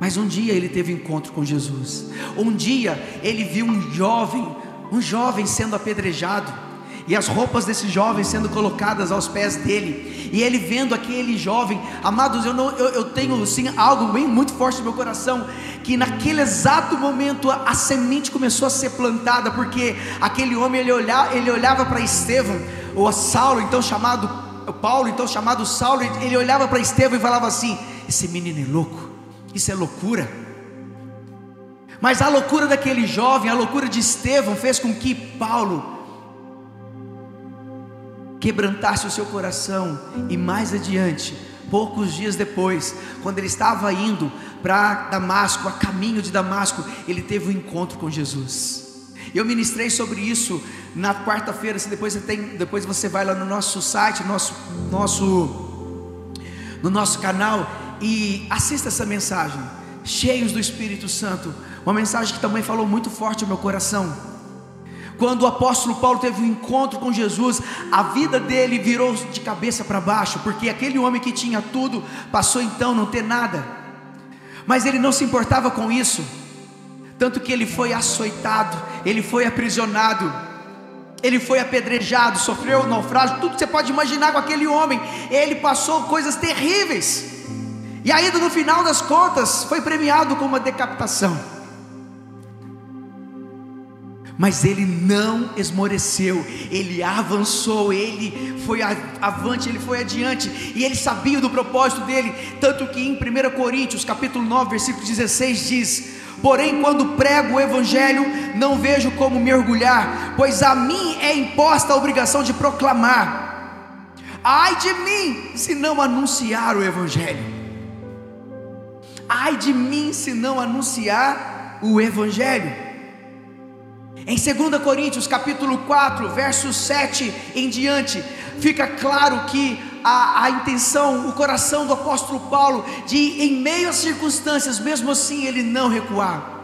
Mas um dia ele teve encontro com Jesus. Um dia ele viu um jovem, um jovem sendo apedrejado e as roupas desse jovem sendo colocadas aos pés dele, e ele vendo aquele jovem, amados, eu, não, eu, eu tenho sim algo bem muito forte no meu coração, que naquele exato momento a, a semente começou a ser plantada, porque aquele homem ele olhava, ele olhava para Estevão, ou a Saulo, então chamado Paulo, então chamado Saulo, ele olhava para Estevão e falava assim: esse menino é louco, isso é loucura. Mas a loucura daquele jovem, a loucura de Estevão, fez com que Paulo quebrantasse o seu coração, e mais adiante, poucos dias depois, quando ele estava indo para Damasco, a caminho de Damasco, ele teve um encontro com Jesus. Eu ministrei sobre isso na quarta-feira. Se depois você tem, depois você vai lá no nosso site, nosso, nosso, no nosso canal e assista essa mensagem. Cheios do Espírito Santo, uma mensagem que também falou muito forte ao meu coração. Quando o apóstolo Paulo teve um encontro com Jesus, a vida dele virou de cabeça para baixo, porque aquele homem que tinha tudo passou então a não ter nada. Mas ele não se importava com isso, tanto que ele foi açoitado, ele foi aprisionado, ele foi apedrejado, sofreu naufrágio, tudo que você pode imaginar com aquele homem. Ele passou coisas terríveis. E ainda no final das contas, foi premiado com uma decapitação mas ele não esmoreceu, ele avançou, ele foi avante, ele foi adiante, e ele sabia do propósito dele, tanto que em 1 Coríntios, capítulo 9, versículo 16 diz: Porém, quando prego o evangelho, não vejo como me orgulhar, pois a mim é imposta a obrigação de proclamar. Ai de mim, se não anunciar o evangelho. Ai de mim, se não anunciar o evangelho. Em 2 Coríntios capítulo 4, verso 7 em diante, fica claro que a, a, intenção, o coração do apóstolo Paulo, de em meio às circunstâncias, mesmo assim ele não recuar.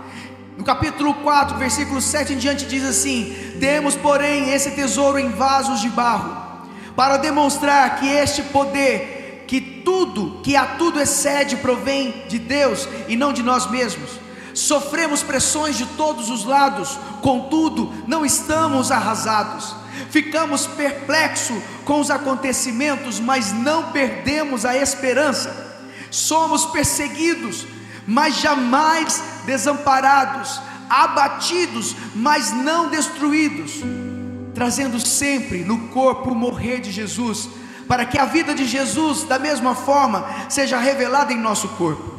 No capítulo 4, versículo 7 em diante, diz assim: Temos, porém, esse tesouro em vasos de barro, para demonstrar que este poder, que tudo, que a tudo excede, provém de Deus e não de nós mesmos sofremos pressões de todos os lados, contudo, não estamos arrasados. Ficamos perplexos com os acontecimentos, mas não perdemos a esperança. Somos perseguidos, mas jamais desamparados, abatidos, mas não destruídos, trazendo sempre no corpo o morrer de Jesus, para que a vida de Jesus, da mesma forma, seja revelada em nosso corpo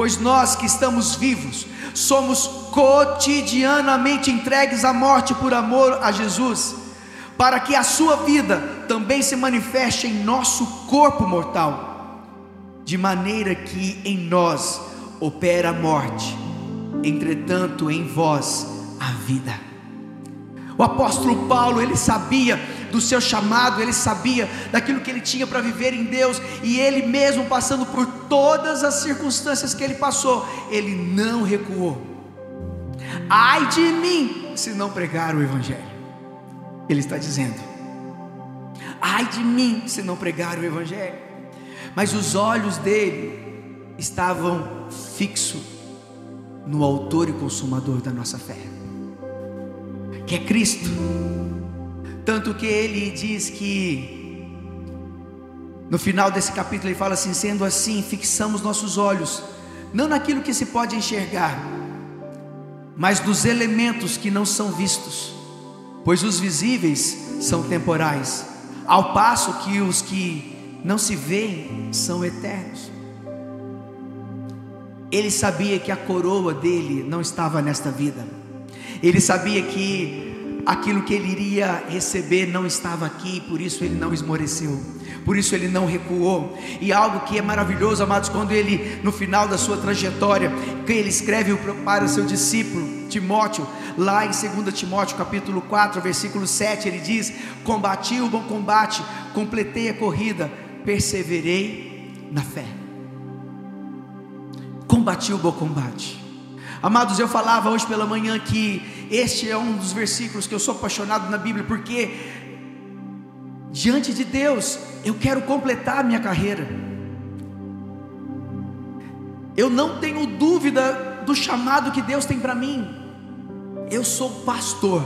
pois nós que estamos vivos somos cotidianamente entregues à morte por amor a Jesus, para que a sua vida também se manifeste em nosso corpo mortal, de maneira que em nós opera a morte, entretanto em vós a vida. O apóstolo Paulo, ele sabia do seu chamado, ele sabia daquilo que ele tinha para viver em Deus, e ele mesmo passando por todas as circunstâncias que ele passou, ele não recuou. Ai de mim, se não pregar o Evangelho, ele está dizendo, ai de mim, se não pregar o Evangelho, mas os olhos dele estavam fixos no Autor e Consumador da nossa fé que é Cristo. Tanto que ele diz que no final desse capítulo ele fala assim: sendo assim, fixamos nossos olhos não naquilo que se pode enxergar, mas nos elementos que não são vistos, pois os visíveis são temporais, ao passo que os que não se veem são eternos. Ele sabia que a coroa dele não estava nesta vida ele sabia que aquilo que ele iria receber não estava aqui, por isso ele não esmoreceu, por isso ele não recuou. E algo que é maravilhoso, amados, quando ele, no final da sua trajetória, que ele escreve para o seu discípulo Timóteo, lá em 2 Timóteo capítulo 4, versículo 7, ele diz: Combati o bom combate, completei a corrida, perseverei na fé. Combati o bom combate. Amados, eu falava hoje pela manhã que este é um dos versículos que eu sou apaixonado na Bíblia, porque diante de Deus eu quero completar a minha carreira. Eu não tenho dúvida do chamado que Deus tem para mim. Eu sou pastor.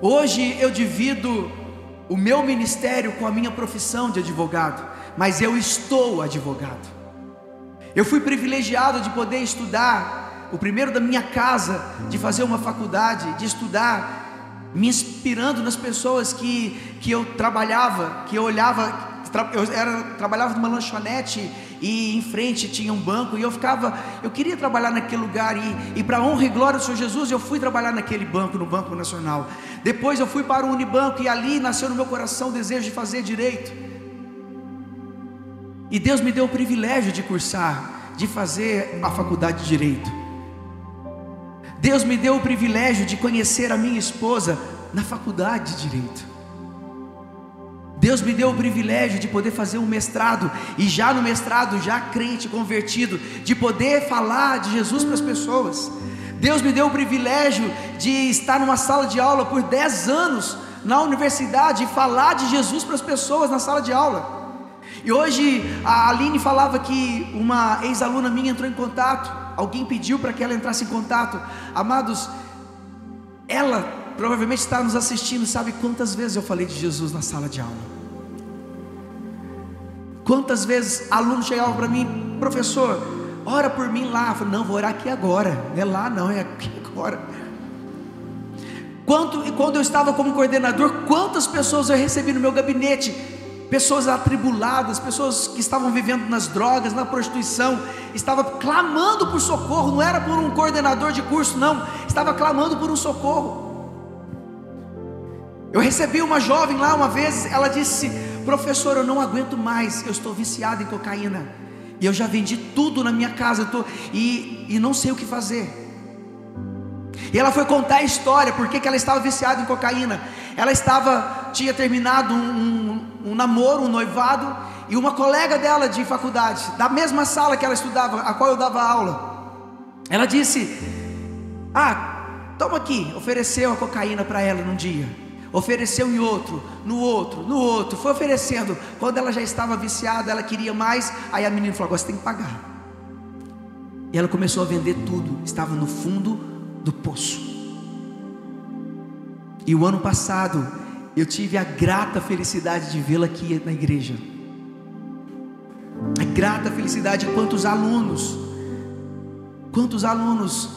Hoje eu divido o meu ministério com a minha profissão de advogado, mas eu estou advogado. Eu fui privilegiado de poder estudar, o primeiro da minha casa, de fazer uma faculdade, de estudar, me inspirando nas pessoas que, que eu trabalhava, que eu olhava, eu era, trabalhava numa lanchonete e em frente tinha um banco e eu ficava, eu queria trabalhar naquele lugar e, e para honra e glória do Senhor Jesus eu fui trabalhar naquele banco, no Banco Nacional. Depois eu fui para o Unibanco e ali nasceu no meu coração o desejo de fazer direito. E Deus me deu o privilégio de cursar, de fazer a faculdade de direito. Deus me deu o privilégio de conhecer a minha esposa na faculdade de direito. Deus me deu o privilégio de poder fazer um mestrado e já no mestrado, já crente, convertido, de poder falar de Jesus para as pessoas. Deus me deu o privilégio de estar numa sala de aula por 10 anos na universidade e falar de Jesus para as pessoas na sala de aula. E hoje a Aline falava que uma ex-aluna minha entrou em contato, alguém pediu para que ela entrasse em contato. Amados, ela provavelmente está nos assistindo, sabe quantas vezes eu falei de Jesus na sala de aula? Quantas vezes aluno chegava para mim, professor, ora por mim lá. Eu falei, não, vou orar aqui agora. Não é lá, não, é aqui agora. Quanto, quando eu estava como coordenador, quantas pessoas eu recebi no meu gabinete pessoas atribuladas, pessoas que estavam vivendo nas drogas, na prostituição, estava clamando por socorro, não era por um coordenador de curso, não, estava clamando por um socorro. Eu recebi uma jovem lá uma vez, ela disse: Professor, eu não aguento mais, eu estou viciada em cocaína, e eu já vendi tudo na minha casa, tô, e, e não sei o que fazer. E ela foi contar a história, porque que ela estava viciada em cocaína. Ela estava, tinha terminado um, um, um namoro, um noivado, e uma colega dela de faculdade, da mesma sala que ela estudava, a qual eu dava aula, ela disse: Ah, toma aqui, ofereceu a cocaína para ela num dia, ofereceu em outro, no outro, no outro, foi oferecendo. Quando ela já estava viciada, ela queria mais, aí a menina falou: Agora você tem que pagar. E ela começou a vender tudo, estava no fundo do poço. E o ano passado eu tive a grata felicidade de vê-la aqui na igreja. A grata felicidade de quantos alunos, quantos alunos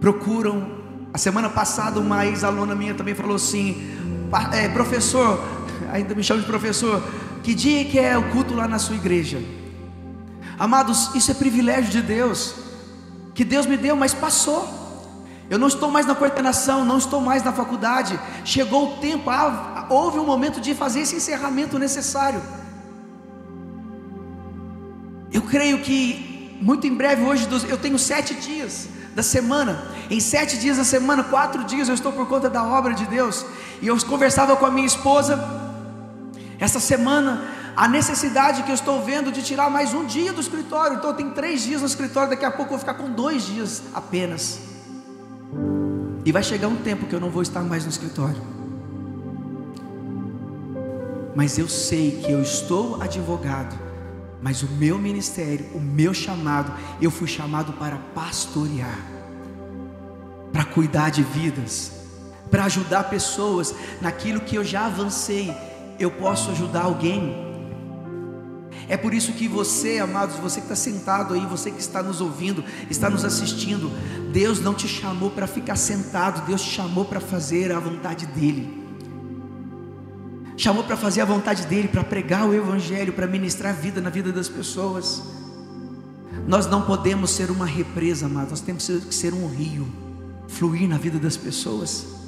procuram. A semana passada uma ex-aluna minha também falou assim, é, professor, ainda me chama de professor, que dia que é o culto lá na sua igreja? Amados, isso é privilégio de Deus que Deus me deu, mas passou. Eu não estou mais na coordenação, não estou mais na faculdade. Chegou o tempo, ah, houve um momento de fazer esse encerramento necessário. Eu creio que muito em breve, hoje, eu tenho sete dias da semana. Em sete dias da semana, quatro dias eu estou por conta da obra de Deus. E eu conversava com a minha esposa essa semana a necessidade que eu estou vendo de tirar mais um dia do escritório. Então tem três dias no escritório, daqui a pouco eu vou ficar com dois dias apenas. E vai chegar um tempo que eu não vou estar mais no escritório. Mas eu sei que eu estou advogado. Mas o meu ministério, o meu chamado, eu fui chamado para pastorear, para cuidar de vidas, para ajudar pessoas naquilo que eu já avancei. Eu posso ajudar alguém é por isso que você, amados, você que está sentado aí, você que está nos ouvindo, está nos assistindo, Deus não te chamou para ficar sentado, Deus te chamou para fazer a vontade dEle. Chamou para fazer a vontade dEle, para pregar o Evangelho, para ministrar vida na vida das pessoas. Nós não podemos ser uma represa, amados, nós temos que ser um rio, fluir na vida das pessoas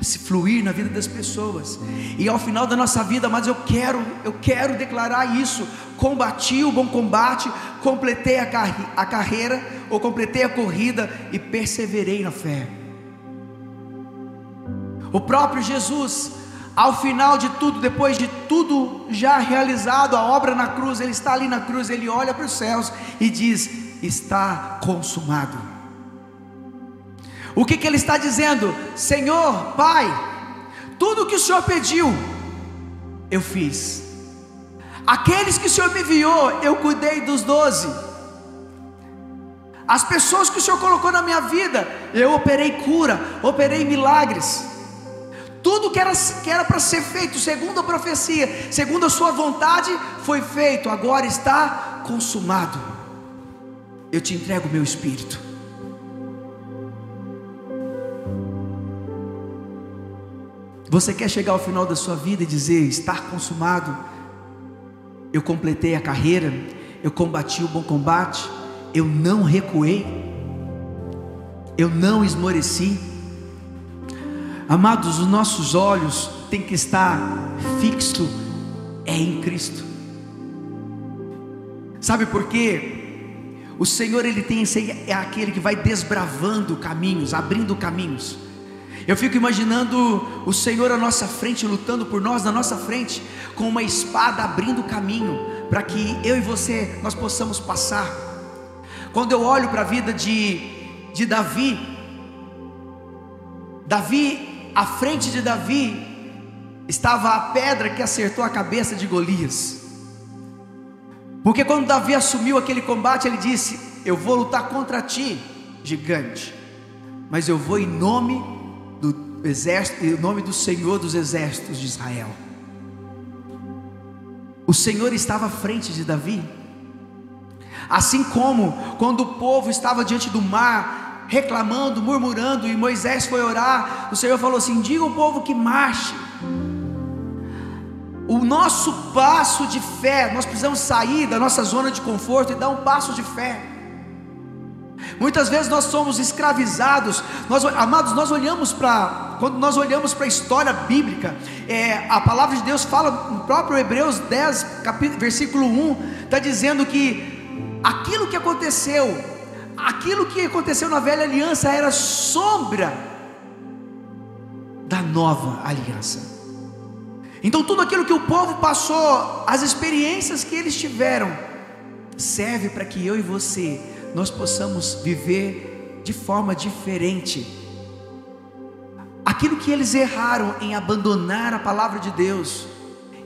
se fluir na vida das pessoas. E ao final da nossa vida, mas eu quero, eu quero declarar isso. Combati o bom combate, completei a, carre, a carreira, ou completei a corrida e perseverei na fé. O próprio Jesus, ao final de tudo, depois de tudo já realizado, a obra na cruz, ele está ali na cruz, ele olha para os céus e diz: Está consumado. O que, que ele está dizendo? Senhor, Pai, tudo que o Senhor pediu, eu fiz. Aqueles que o Senhor me enviou, eu cuidei dos doze. As pessoas que o Senhor colocou na minha vida, eu operei cura, operei milagres. Tudo que era que era para ser feito, segundo a profecia, segundo a sua vontade, foi feito. Agora está consumado. Eu te entrego o meu espírito. Você quer chegar ao final da sua vida e dizer: estar consumado, eu completei a carreira, eu combati o bom combate, eu não recuei, eu não esmoreci. Amados, os nossos olhos têm que estar fixo é em Cristo. Sabe por quê? O Senhor ele tem é aquele que vai desbravando caminhos, abrindo caminhos. Eu fico imaginando o Senhor à nossa frente, lutando por nós na nossa frente, com uma espada abrindo caminho para que eu e você nós possamos passar. Quando eu olho para a vida de, de Davi, Davi, à frente de Davi, estava a pedra que acertou a cabeça de Golias. Porque quando Davi assumiu aquele combate, ele disse: Eu vou lutar contra ti, gigante, mas eu vou em nome do exército, em nome do Senhor dos exércitos de Israel. O Senhor estava à frente de Davi. Assim como quando o povo estava diante do mar, reclamando, murmurando, e Moisés foi orar, o Senhor falou assim: diga ao povo que marche. O nosso passo de fé, nós precisamos sair da nossa zona de conforto e dar um passo de fé. Muitas vezes nós somos escravizados, nós, amados, nós olhamos para, quando nós olhamos para a história bíblica, é, a palavra de Deus fala, no próprio Hebreus 10, capítulo, versículo 1, está dizendo que aquilo que aconteceu, aquilo que aconteceu na velha aliança era sombra da nova aliança. Então, tudo aquilo que o povo passou, as experiências que eles tiveram, serve para que eu e você nós possamos viver de forma diferente. Aquilo que eles erraram em abandonar a palavra de Deus,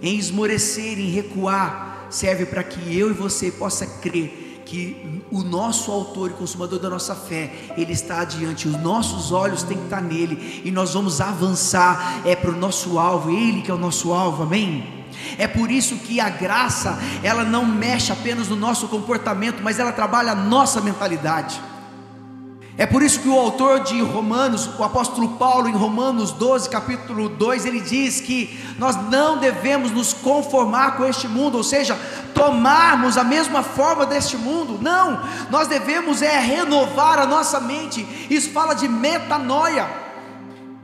em esmorecer, em recuar, serve para que eu e você possa crer que o nosso autor e consumador da nossa fé, ele está adiante, os nossos olhos têm que estar nele, e nós vamos avançar, é para o nosso alvo, ele que é o nosso alvo, amém? É por isso que a graça, ela não mexe apenas no nosso comportamento, mas ela trabalha a nossa mentalidade. É por isso que o autor de Romanos, o apóstolo Paulo, em Romanos 12, capítulo 2, ele diz que nós não devemos nos conformar com este mundo, ou seja, tomarmos a mesma forma deste mundo. Não, nós devemos é renovar a nossa mente. Isso fala de metanoia.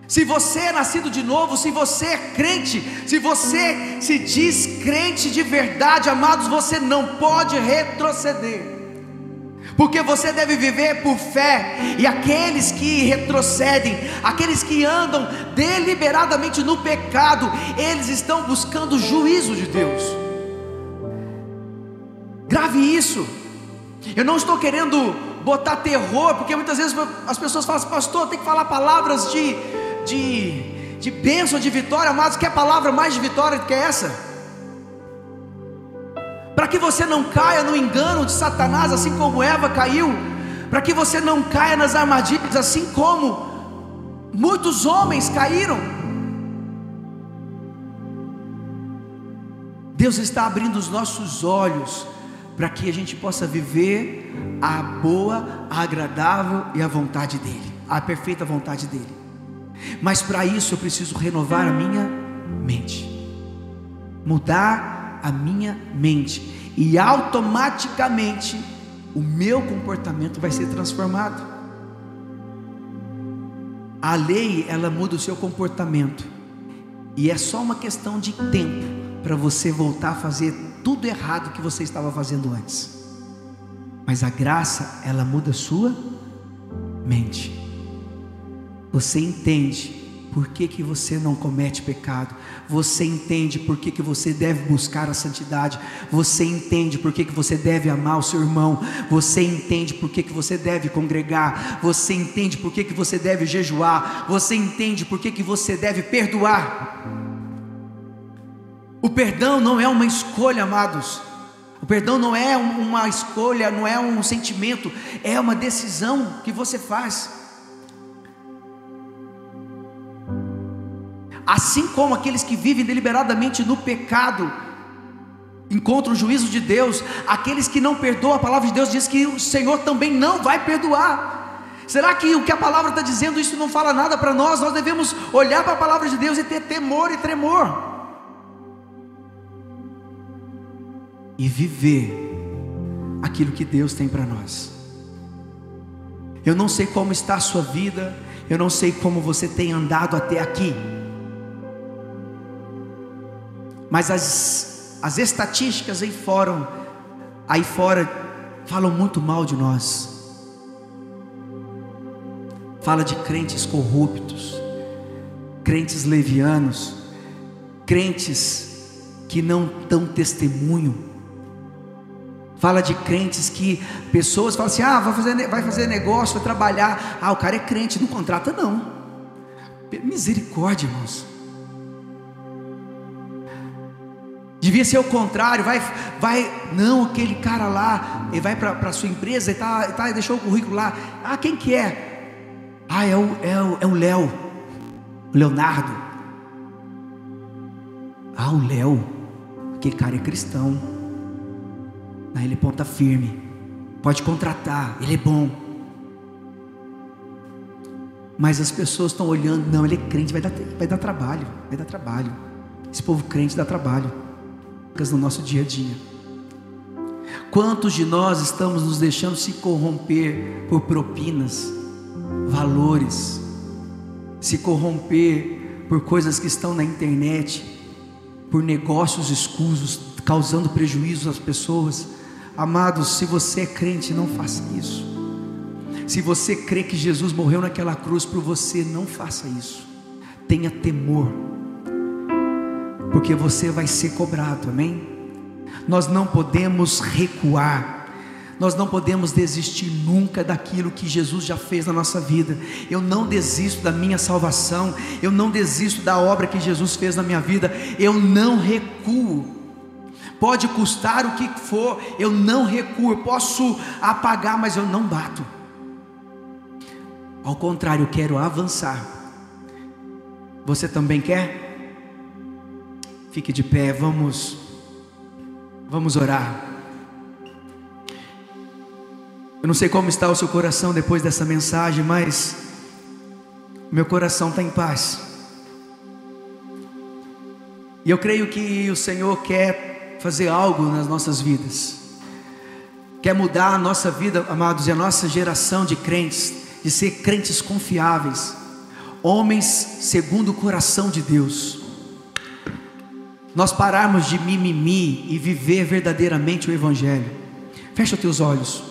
Se você é nascido de novo, se você é crente, se você se diz crente de verdade, amados, você não pode retroceder. porque você deve viver por fé, e aqueles que retrocedem, aqueles que andam deliberadamente no pecado, eles estão buscando o juízo de Deus. Grave isso. Eu não estou querendo botar terror, porque muitas vezes as pessoas falam assim, pastor, tem que falar palavras de, de, de bênção, de vitória, mas que palavra mais de vitória do que essa? para que você não caia no engano de Satanás, assim como Eva caiu, para que você não caia nas armadilhas, assim como muitos homens caíram. Deus está abrindo os nossos olhos para que a gente possa viver a boa, a agradável e a vontade dEle, a perfeita vontade dEle. Mas para isso eu preciso renovar a minha mente, mudar a minha mente e automaticamente o meu comportamento vai ser transformado. A lei, ela muda o seu comportamento. E é só uma questão de tempo para você voltar a fazer tudo errado que você estava fazendo antes. Mas a graça, ela muda a sua mente. Você entende por que, que você não comete pecado, você entende por que, que você deve buscar a santidade, você entende por que, que você deve amar o seu irmão, você entende por que, que você deve congregar, você entende por que, que você deve jejuar, você entende por que, que você deve perdoar. O perdão não é uma escolha, amados. O perdão não é uma escolha, não é um sentimento, é uma decisão que você faz. Assim como aqueles que vivem deliberadamente no pecado encontram o juízo de Deus, aqueles que não perdoam, a palavra de Deus diz que o Senhor também não vai perdoar. Será que o que a palavra está dizendo, isso não fala nada para nós? Nós devemos olhar para a palavra de Deus e ter temor e tremor. E viver aquilo que Deus tem para nós. Eu não sei como está a sua vida, eu não sei como você tem andado até aqui. Mas as, as estatísticas aí fora, aí fora falam muito mal de nós. Fala de crentes corruptos, crentes levianos, crentes que não dão testemunho. Fala de crentes que pessoas falam assim: ah, vai fazer, vai fazer negócio, vai trabalhar. Ah, o cara é crente, não contrata, não. Misericórdia, irmãos. Devia ser o contrário, vai, vai, não, aquele cara lá, ele vai para a sua empresa, ele tá, tá, deixou o currículo lá. Ah, quem que é? Ah, é o, é o, é o Léo, o Leonardo. Ah, o Léo, aquele cara é cristão. Ah, ele é ponta firme, pode contratar, ele é bom. Mas as pessoas estão olhando, não, ele é crente, vai dar, vai dar trabalho, vai dar trabalho. Esse povo crente dá trabalho no nosso dia a dia. Quantos de nós estamos nos deixando se corromper por propinas, valores, se corromper por coisas que estão na internet, por negócios escusos, causando prejuízo às pessoas? Amados, se você é crente, não faça isso. Se você crê que Jesus morreu naquela cruz por você, não faça isso. Tenha temor porque você vai ser cobrado, amém? Nós não podemos recuar, nós não podemos desistir nunca daquilo que Jesus já fez na nossa vida. Eu não desisto da minha salvação, eu não desisto da obra que Jesus fez na minha vida, eu não recuo. Pode custar o que for, eu não recuo, eu posso apagar, mas eu não bato. Ao contrário, eu quero avançar. Você também quer? Fique de pé, vamos vamos orar. Eu não sei como está o seu coração depois dessa mensagem, mas meu coração está em paz. E eu creio que o Senhor quer fazer algo nas nossas vidas, quer mudar a nossa vida, amados, e a nossa geração de crentes, de ser crentes confiáveis, homens segundo o coração de Deus nós pararmos de mimimi e viver verdadeiramente o Evangelho. Fecha os teus olhos.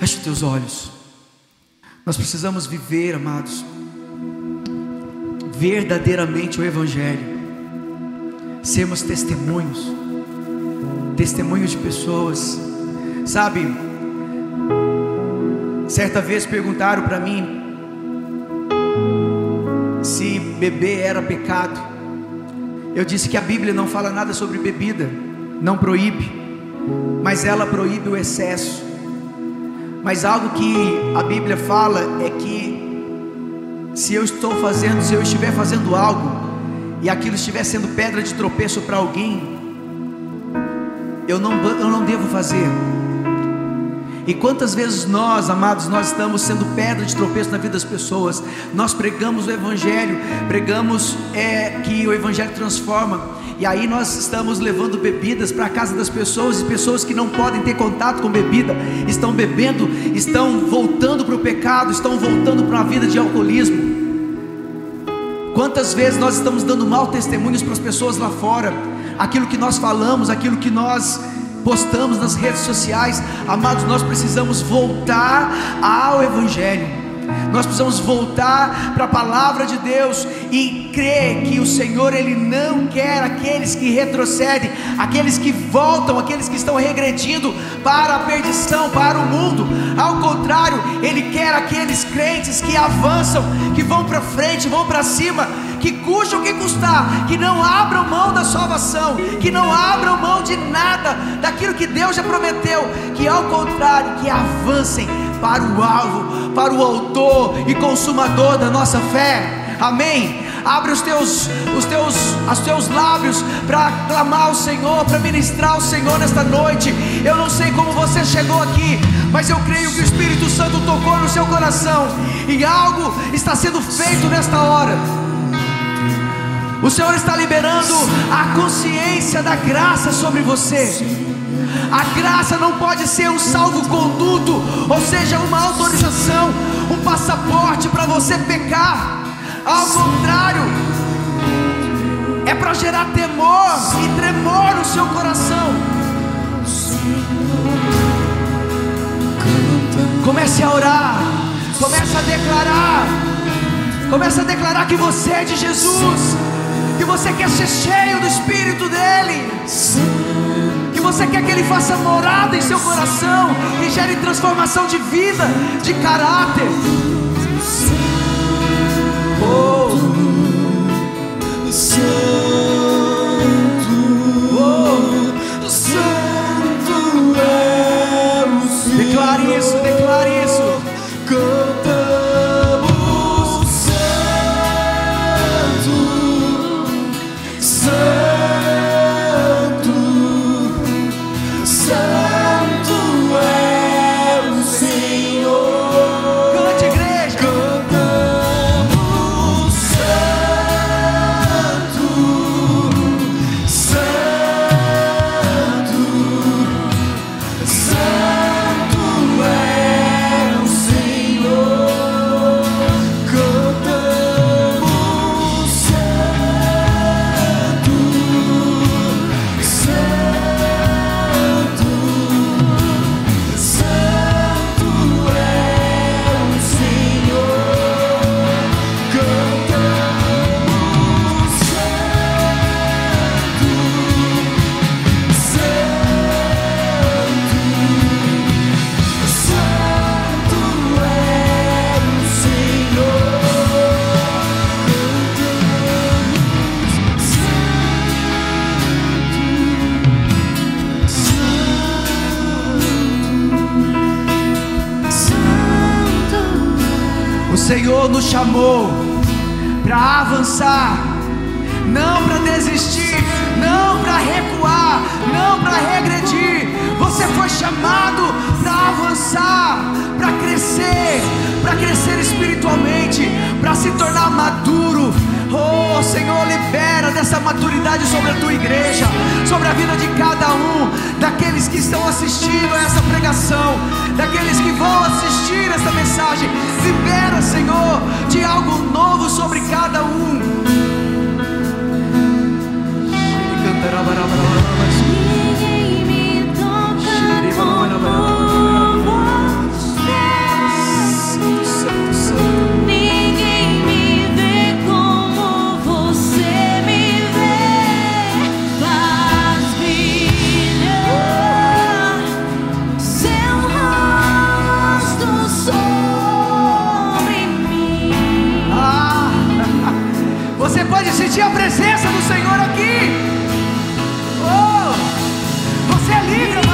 Fecha os teus olhos. Nós precisamos viver, amados, verdadeiramente o Evangelho. Sermos testemunhos, testemunhos de pessoas. Sabe, certa vez perguntaram para mim, se beber era pecado. Eu disse que a Bíblia não fala nada sobre bebida, não proíbe, mas ela proíbe o excesso. Mas algo que a Bíblia fala é que se eu estou fazendo, se eu estiver fazendo algo e aquilo estiver sendo pedra de tropeço para alguém, eu não, eu não devo fazer. E quantas vezes nós, amados, nós estamos sendo pedra de tropeço na vida das pessoas. Nós pregamos o Evangelho, pregamos é, que o Evangelho transforma. E aí nós estamos levando bebidas para a casa das pessoas e pessoas que não podem ter contato com bebida estão bebendo, estão voltando para o pecado, estão voltando para uma vida de alcoolismo. Quantas vezes nós estamos dando mal testemunhos para as pessoas lá fora? Aquilo que nós falamos, aquilo que nós postamos nas redes sociais. Amados, nós precisamos voltar ao Evangelho. Nós precisamos voltar para a palavra de Deus e crer que o Senhor ele não quer aqueles que retrocedem, aqueles que voltam, aqueles que estão regredindo para a perdição, para o mundo. Ao contrário, ele quer aqueles crentes que avançam, que vão para frente, vão para cima que custe o que custar, que não abram mão da salvação, que não abram mão de nada daquilo que Deus já prometeu, que ao contrário, que avancem para o alvo, para o autor e consumador da nossa fé. Amém. Abre os teus, os teus, os teus lábios para clamar ao Senhor, para ministrar ao Senhor nesta noite. Eu não sei como você chegou aqui, mas eu creio que o Espírito Santo tocou no seu coração e algo está sendo feito nesta hora. O Senhor está liberando a consciência da graça sobre você. A graça não pode ser um salvo-conduto, ou seja, uma autorização, um passaporte para você pecar. Ao contrário, é para gerar temor e tremor no seu coração. Comece a orar, comece a declarar, comece a declarar que você é de Jesus que você quer ser cheio do Espírito dEle, que você quer que Ele faça morada em seu coração e gere transformação de vida, de caráter. Oh. Chamou para avançar, não para desistir, não para recuar, não para regredir. Você foi chamado para avançar, para crescer, para crescer espiritualmente, para se tornar maduro. Oh Senhor, libera dessa maturidade sobre a tua igreja, sobre a vida de cada um, daqueles que estão assistindo a essa pregação, daqueles que vão assistir essa mensagem. Libera, Senhor, de algo novo sobre cada um. Você. sentir a presença do Senhor aqui. Oh, você é livre.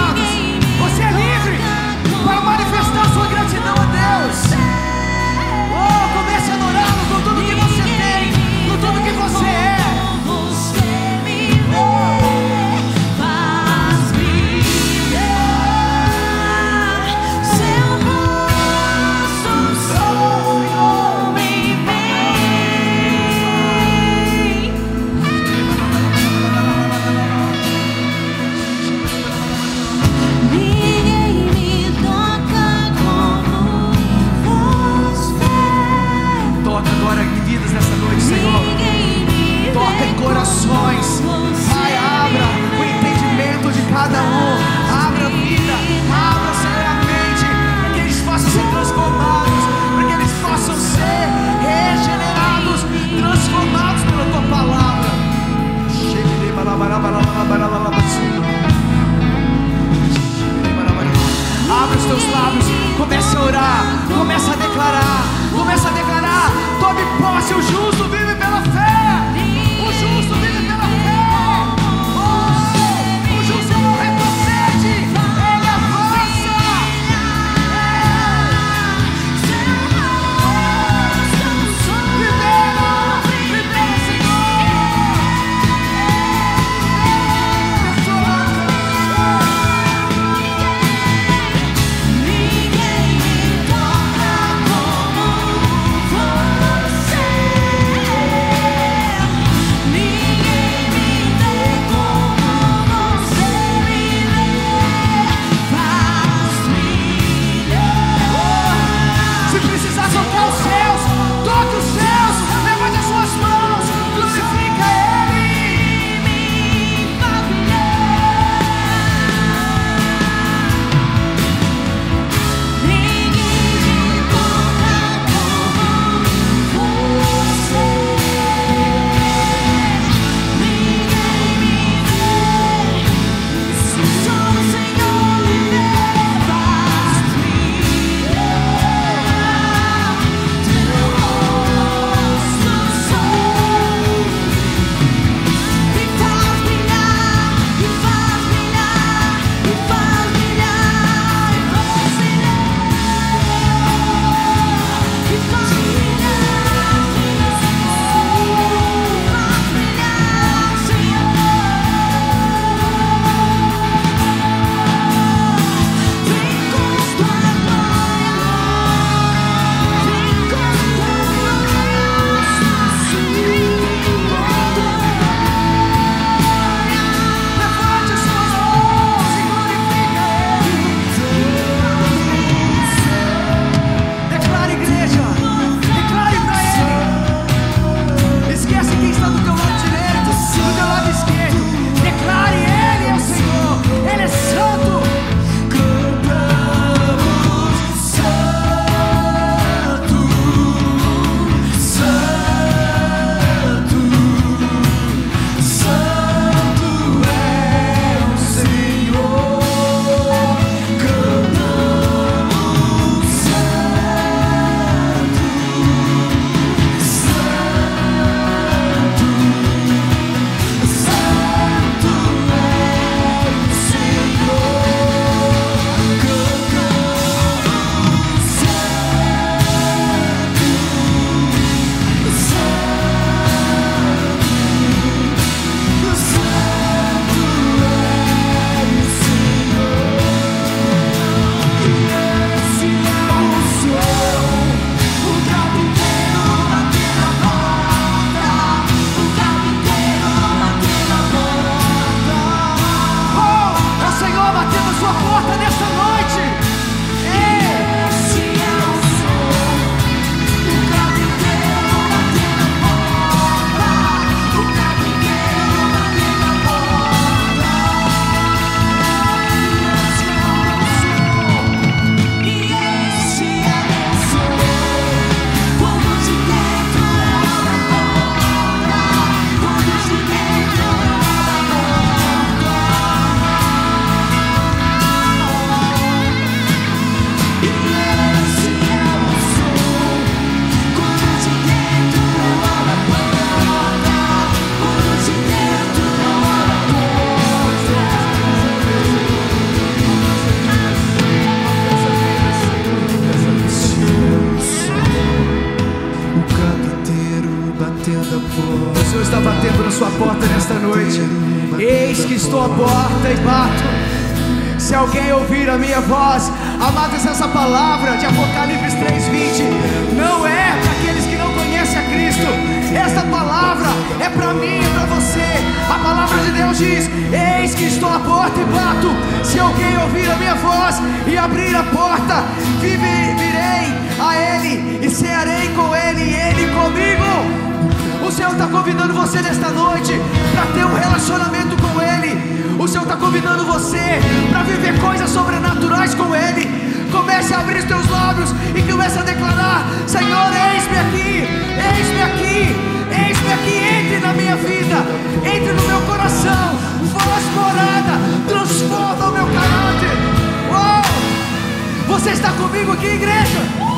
Vida, entre no meu coração, faz morada, transforma o meu caráter. Uou! Você está comigo aqui, igreja?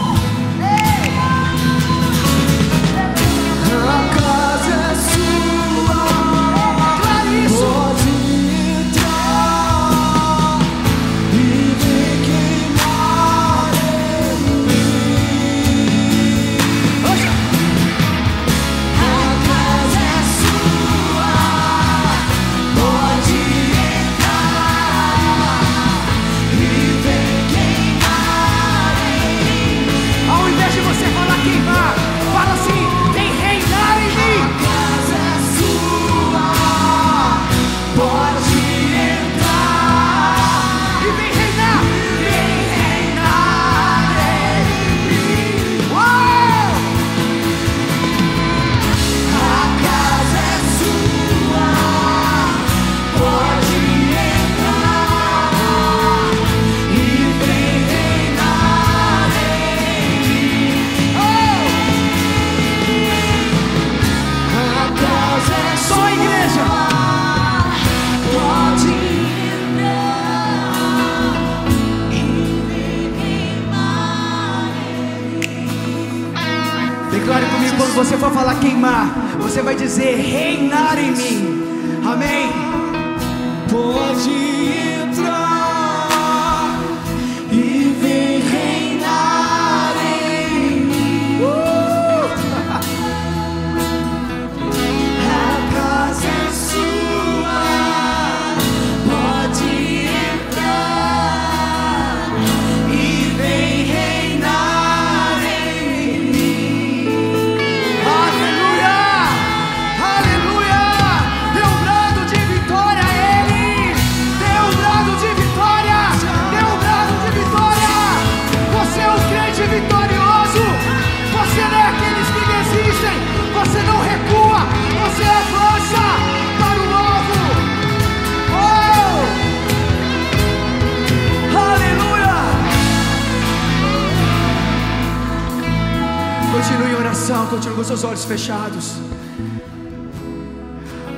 Continue com seus olhos fechados.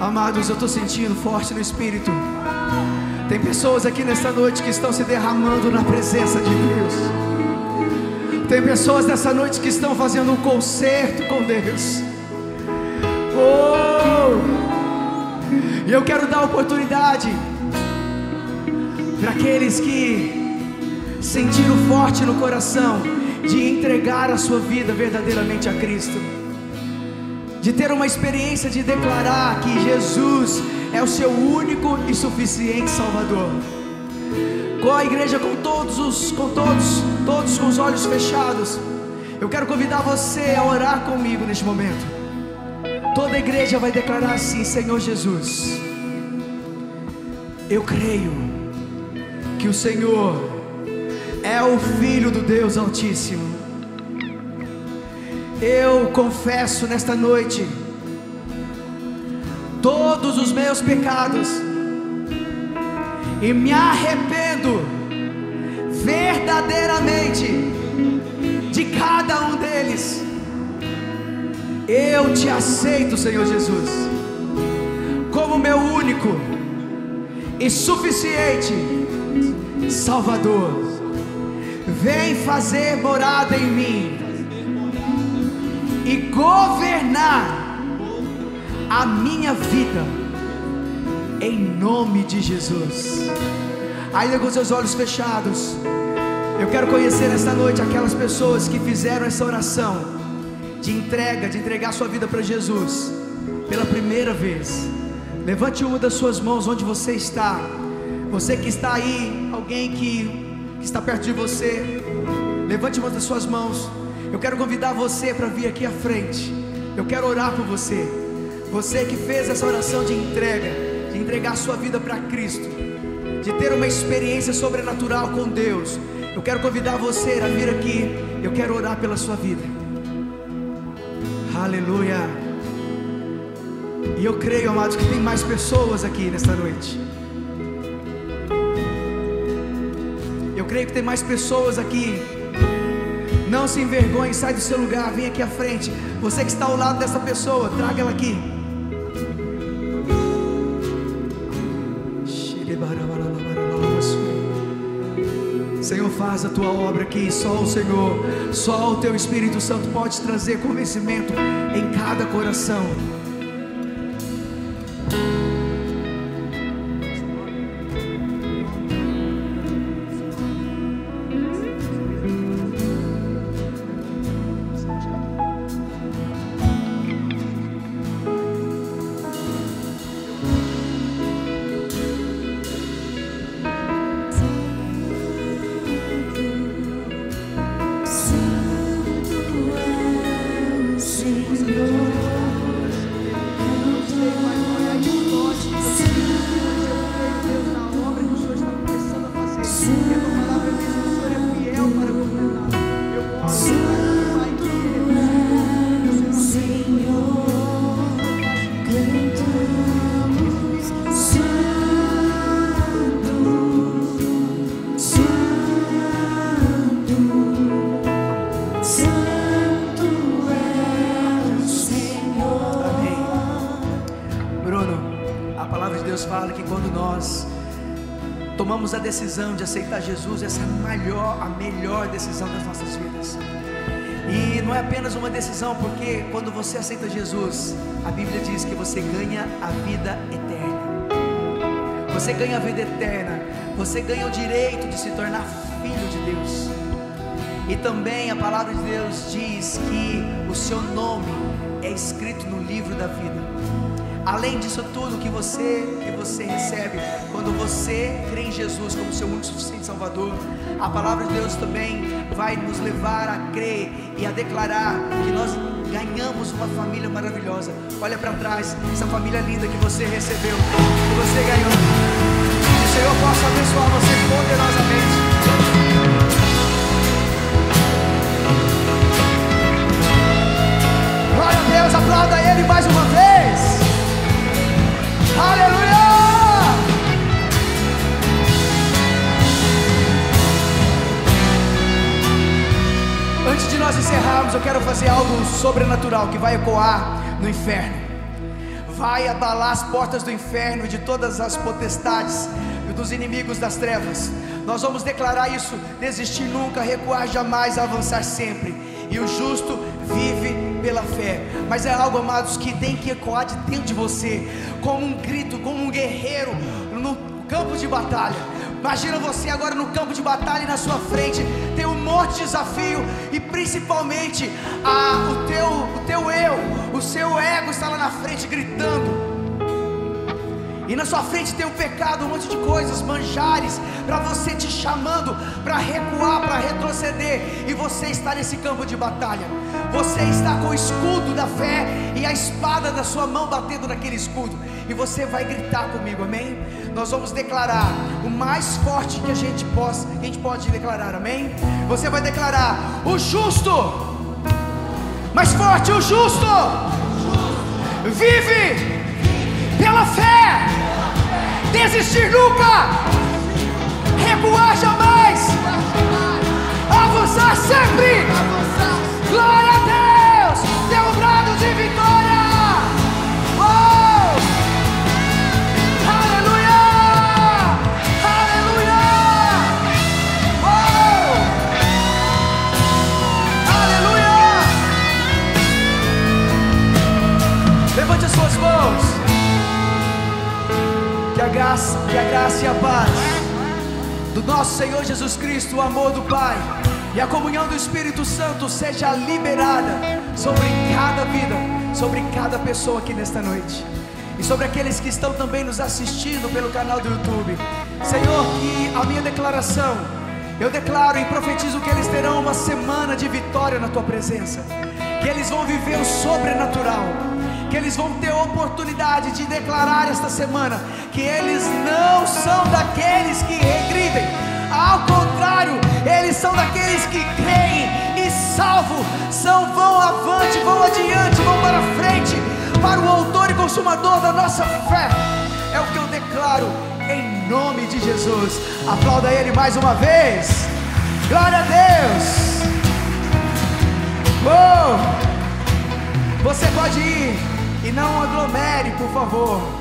Amados, eu estou sentindo forte no Espírito. Tem pessoas aqui nesta noite que estão se derramando na presença de Deus. Tem pessoas nessa noite que estão fazendo um concerto com Deus. Oh! E eu quero dar oportunidade para aqueles que sentiram forte no coração de entregar a sua vida verdadeiramente a Cristo, de ter uma experiência de declarar que Jesus é o seu único e suficiente Salvador. Com a igreja com todos os com todos, todos com os olhos fechados, eu quero convidar você a orar comigo neste momento. Toda a igreja vai declarar assim: Senhor Jesus, eu creio que o Senhor é o Filho do Deus Altíssimo. Eu confesso nesta noite todos os meus pecados e me arrependo verdadeiramente de cada um deles. Eu te aceito, Senhor Jesus, como meu único e suficiente Salvador. Vem fazer morada em mim e governar a minha vida, em nome de Jesus. Ainda com seus olhos fechados, eu quero conhecer esta noite aquelas pessoas que fizeram essa oração de entrega, de entregar sua vida para Jesus. pela primeira vez. Levante uma das suas mãos onde você está. Você que está aí, alguém que, que está perto de você, levante uma das suas mãos. Eu quero convidar você para vir aqui à frente. Eu quero orar por você. Você que fez essa oração de entrega, de entregar sua vida para Cristo, de ter uma experiência sobrenatural com Deus. Eu quero convidar você a vir aqui. Eu quero orar pela sua vida. Aleluia. E eu creio, amados, que tem mais pessoas aqui nesta noite. Creio que tem mais pessoas aqui. Não se envergonhe, sai do seu lugar, vem aqui à frente. Você que está ao lado dessa pessoa, traga ela aqui. Senhor, faz a tua obra aqui. Só o Senhor, só o teu Espírito Santo pode trazer convencimento em cada coração. Decisão de aceitar Jesus, essa é a maior, a melhor decisão das nossas vidas. E não é apenas uma decisão, porque quando você aceita Jesus, a Bíblia diz que você ganha a vida eterna. Você ganha a vida eterna, você ganha o direito de se tornar filho de Deus. E também a palavra de Deus diz que o seu nome é escrito no livro da vida. Além disso tudo que você que você recebe quando você crê em Jesus como seu único suficiente Salvador, a palavra de Deus também vai nos levar a crer e a declarar que nós ganhamos uma família maravilhosa. Olha para trás, essa família linda que você recebeu, que você ganhou. Que o Senhor possa abençoar você poderosamente. Glória a Deus, aplauda Ele mais uma vez. Aleluia! Antes de nós encerrarmos, eu quero fazer algo sobrenatural que vai ecoar no inferno. Vai abalar as portas do inferno e de todas as potestades dos inimigos das trevas. Nós vamos declarar isso: desistir nunca, recuar jamais, avançar sempre. E o justo vive pela fé. Mas é algo, amados, que tem que ecoar de dentro de você, como um grito, como um guerreiro no campo de batalha. Imagina você agora no campo de batalha e na sua frente tem um monte de desafio e principalmente a, o, teu, o teu eu, o seu ego está lá na frente gritando. E na sua frente tem um pecado, um monte de coisas, manjares, para você te chamando para recuar, para retroceder. E você está nesse campo de batalha. Você está com o escudo da fé e a espada da sua mão batendo naquele escudo. E você vai gritar comigo, amém? Nós vamos declarar o mais forte que a gente possa, a gente pode declarar, amém? Você vai declarar o justo, mais forte, o justo, vive pela fé, desistir nunca, recuar jamais, avançar sempre. Glória a Deus, dê um brado de vitória. Oh! Oh! Levante as suas mãos graça, que a graça e a paz do nosso Senhor Jesus Cristo, o amor do Pai e a comunhão do Espírito Santo seja liberada sobre cada vida sobre cada pessoa aqui nesta noite e sobre aqueles que estão também nos assistindo pelo canal do YouTube. Senhor, que a minha declaração, eu declaro e profetizo que eles terão uma semana de vitória na tua presença, que eles vão viver o sobrenatural, que eles vão ter oportunidade de declarar esta semana que eles não são daqueles que regridem, ao contrário, eles são daqueles que creem e salvo, são vão avante, vão adiante, vão para frente, para o autor e consumador da nossa fé. É o que eu declaro em nome de Jesus. Aplauda Ele mais uma vez. Glória a Deus. Oh, você pode ir e não aglomere, por favor.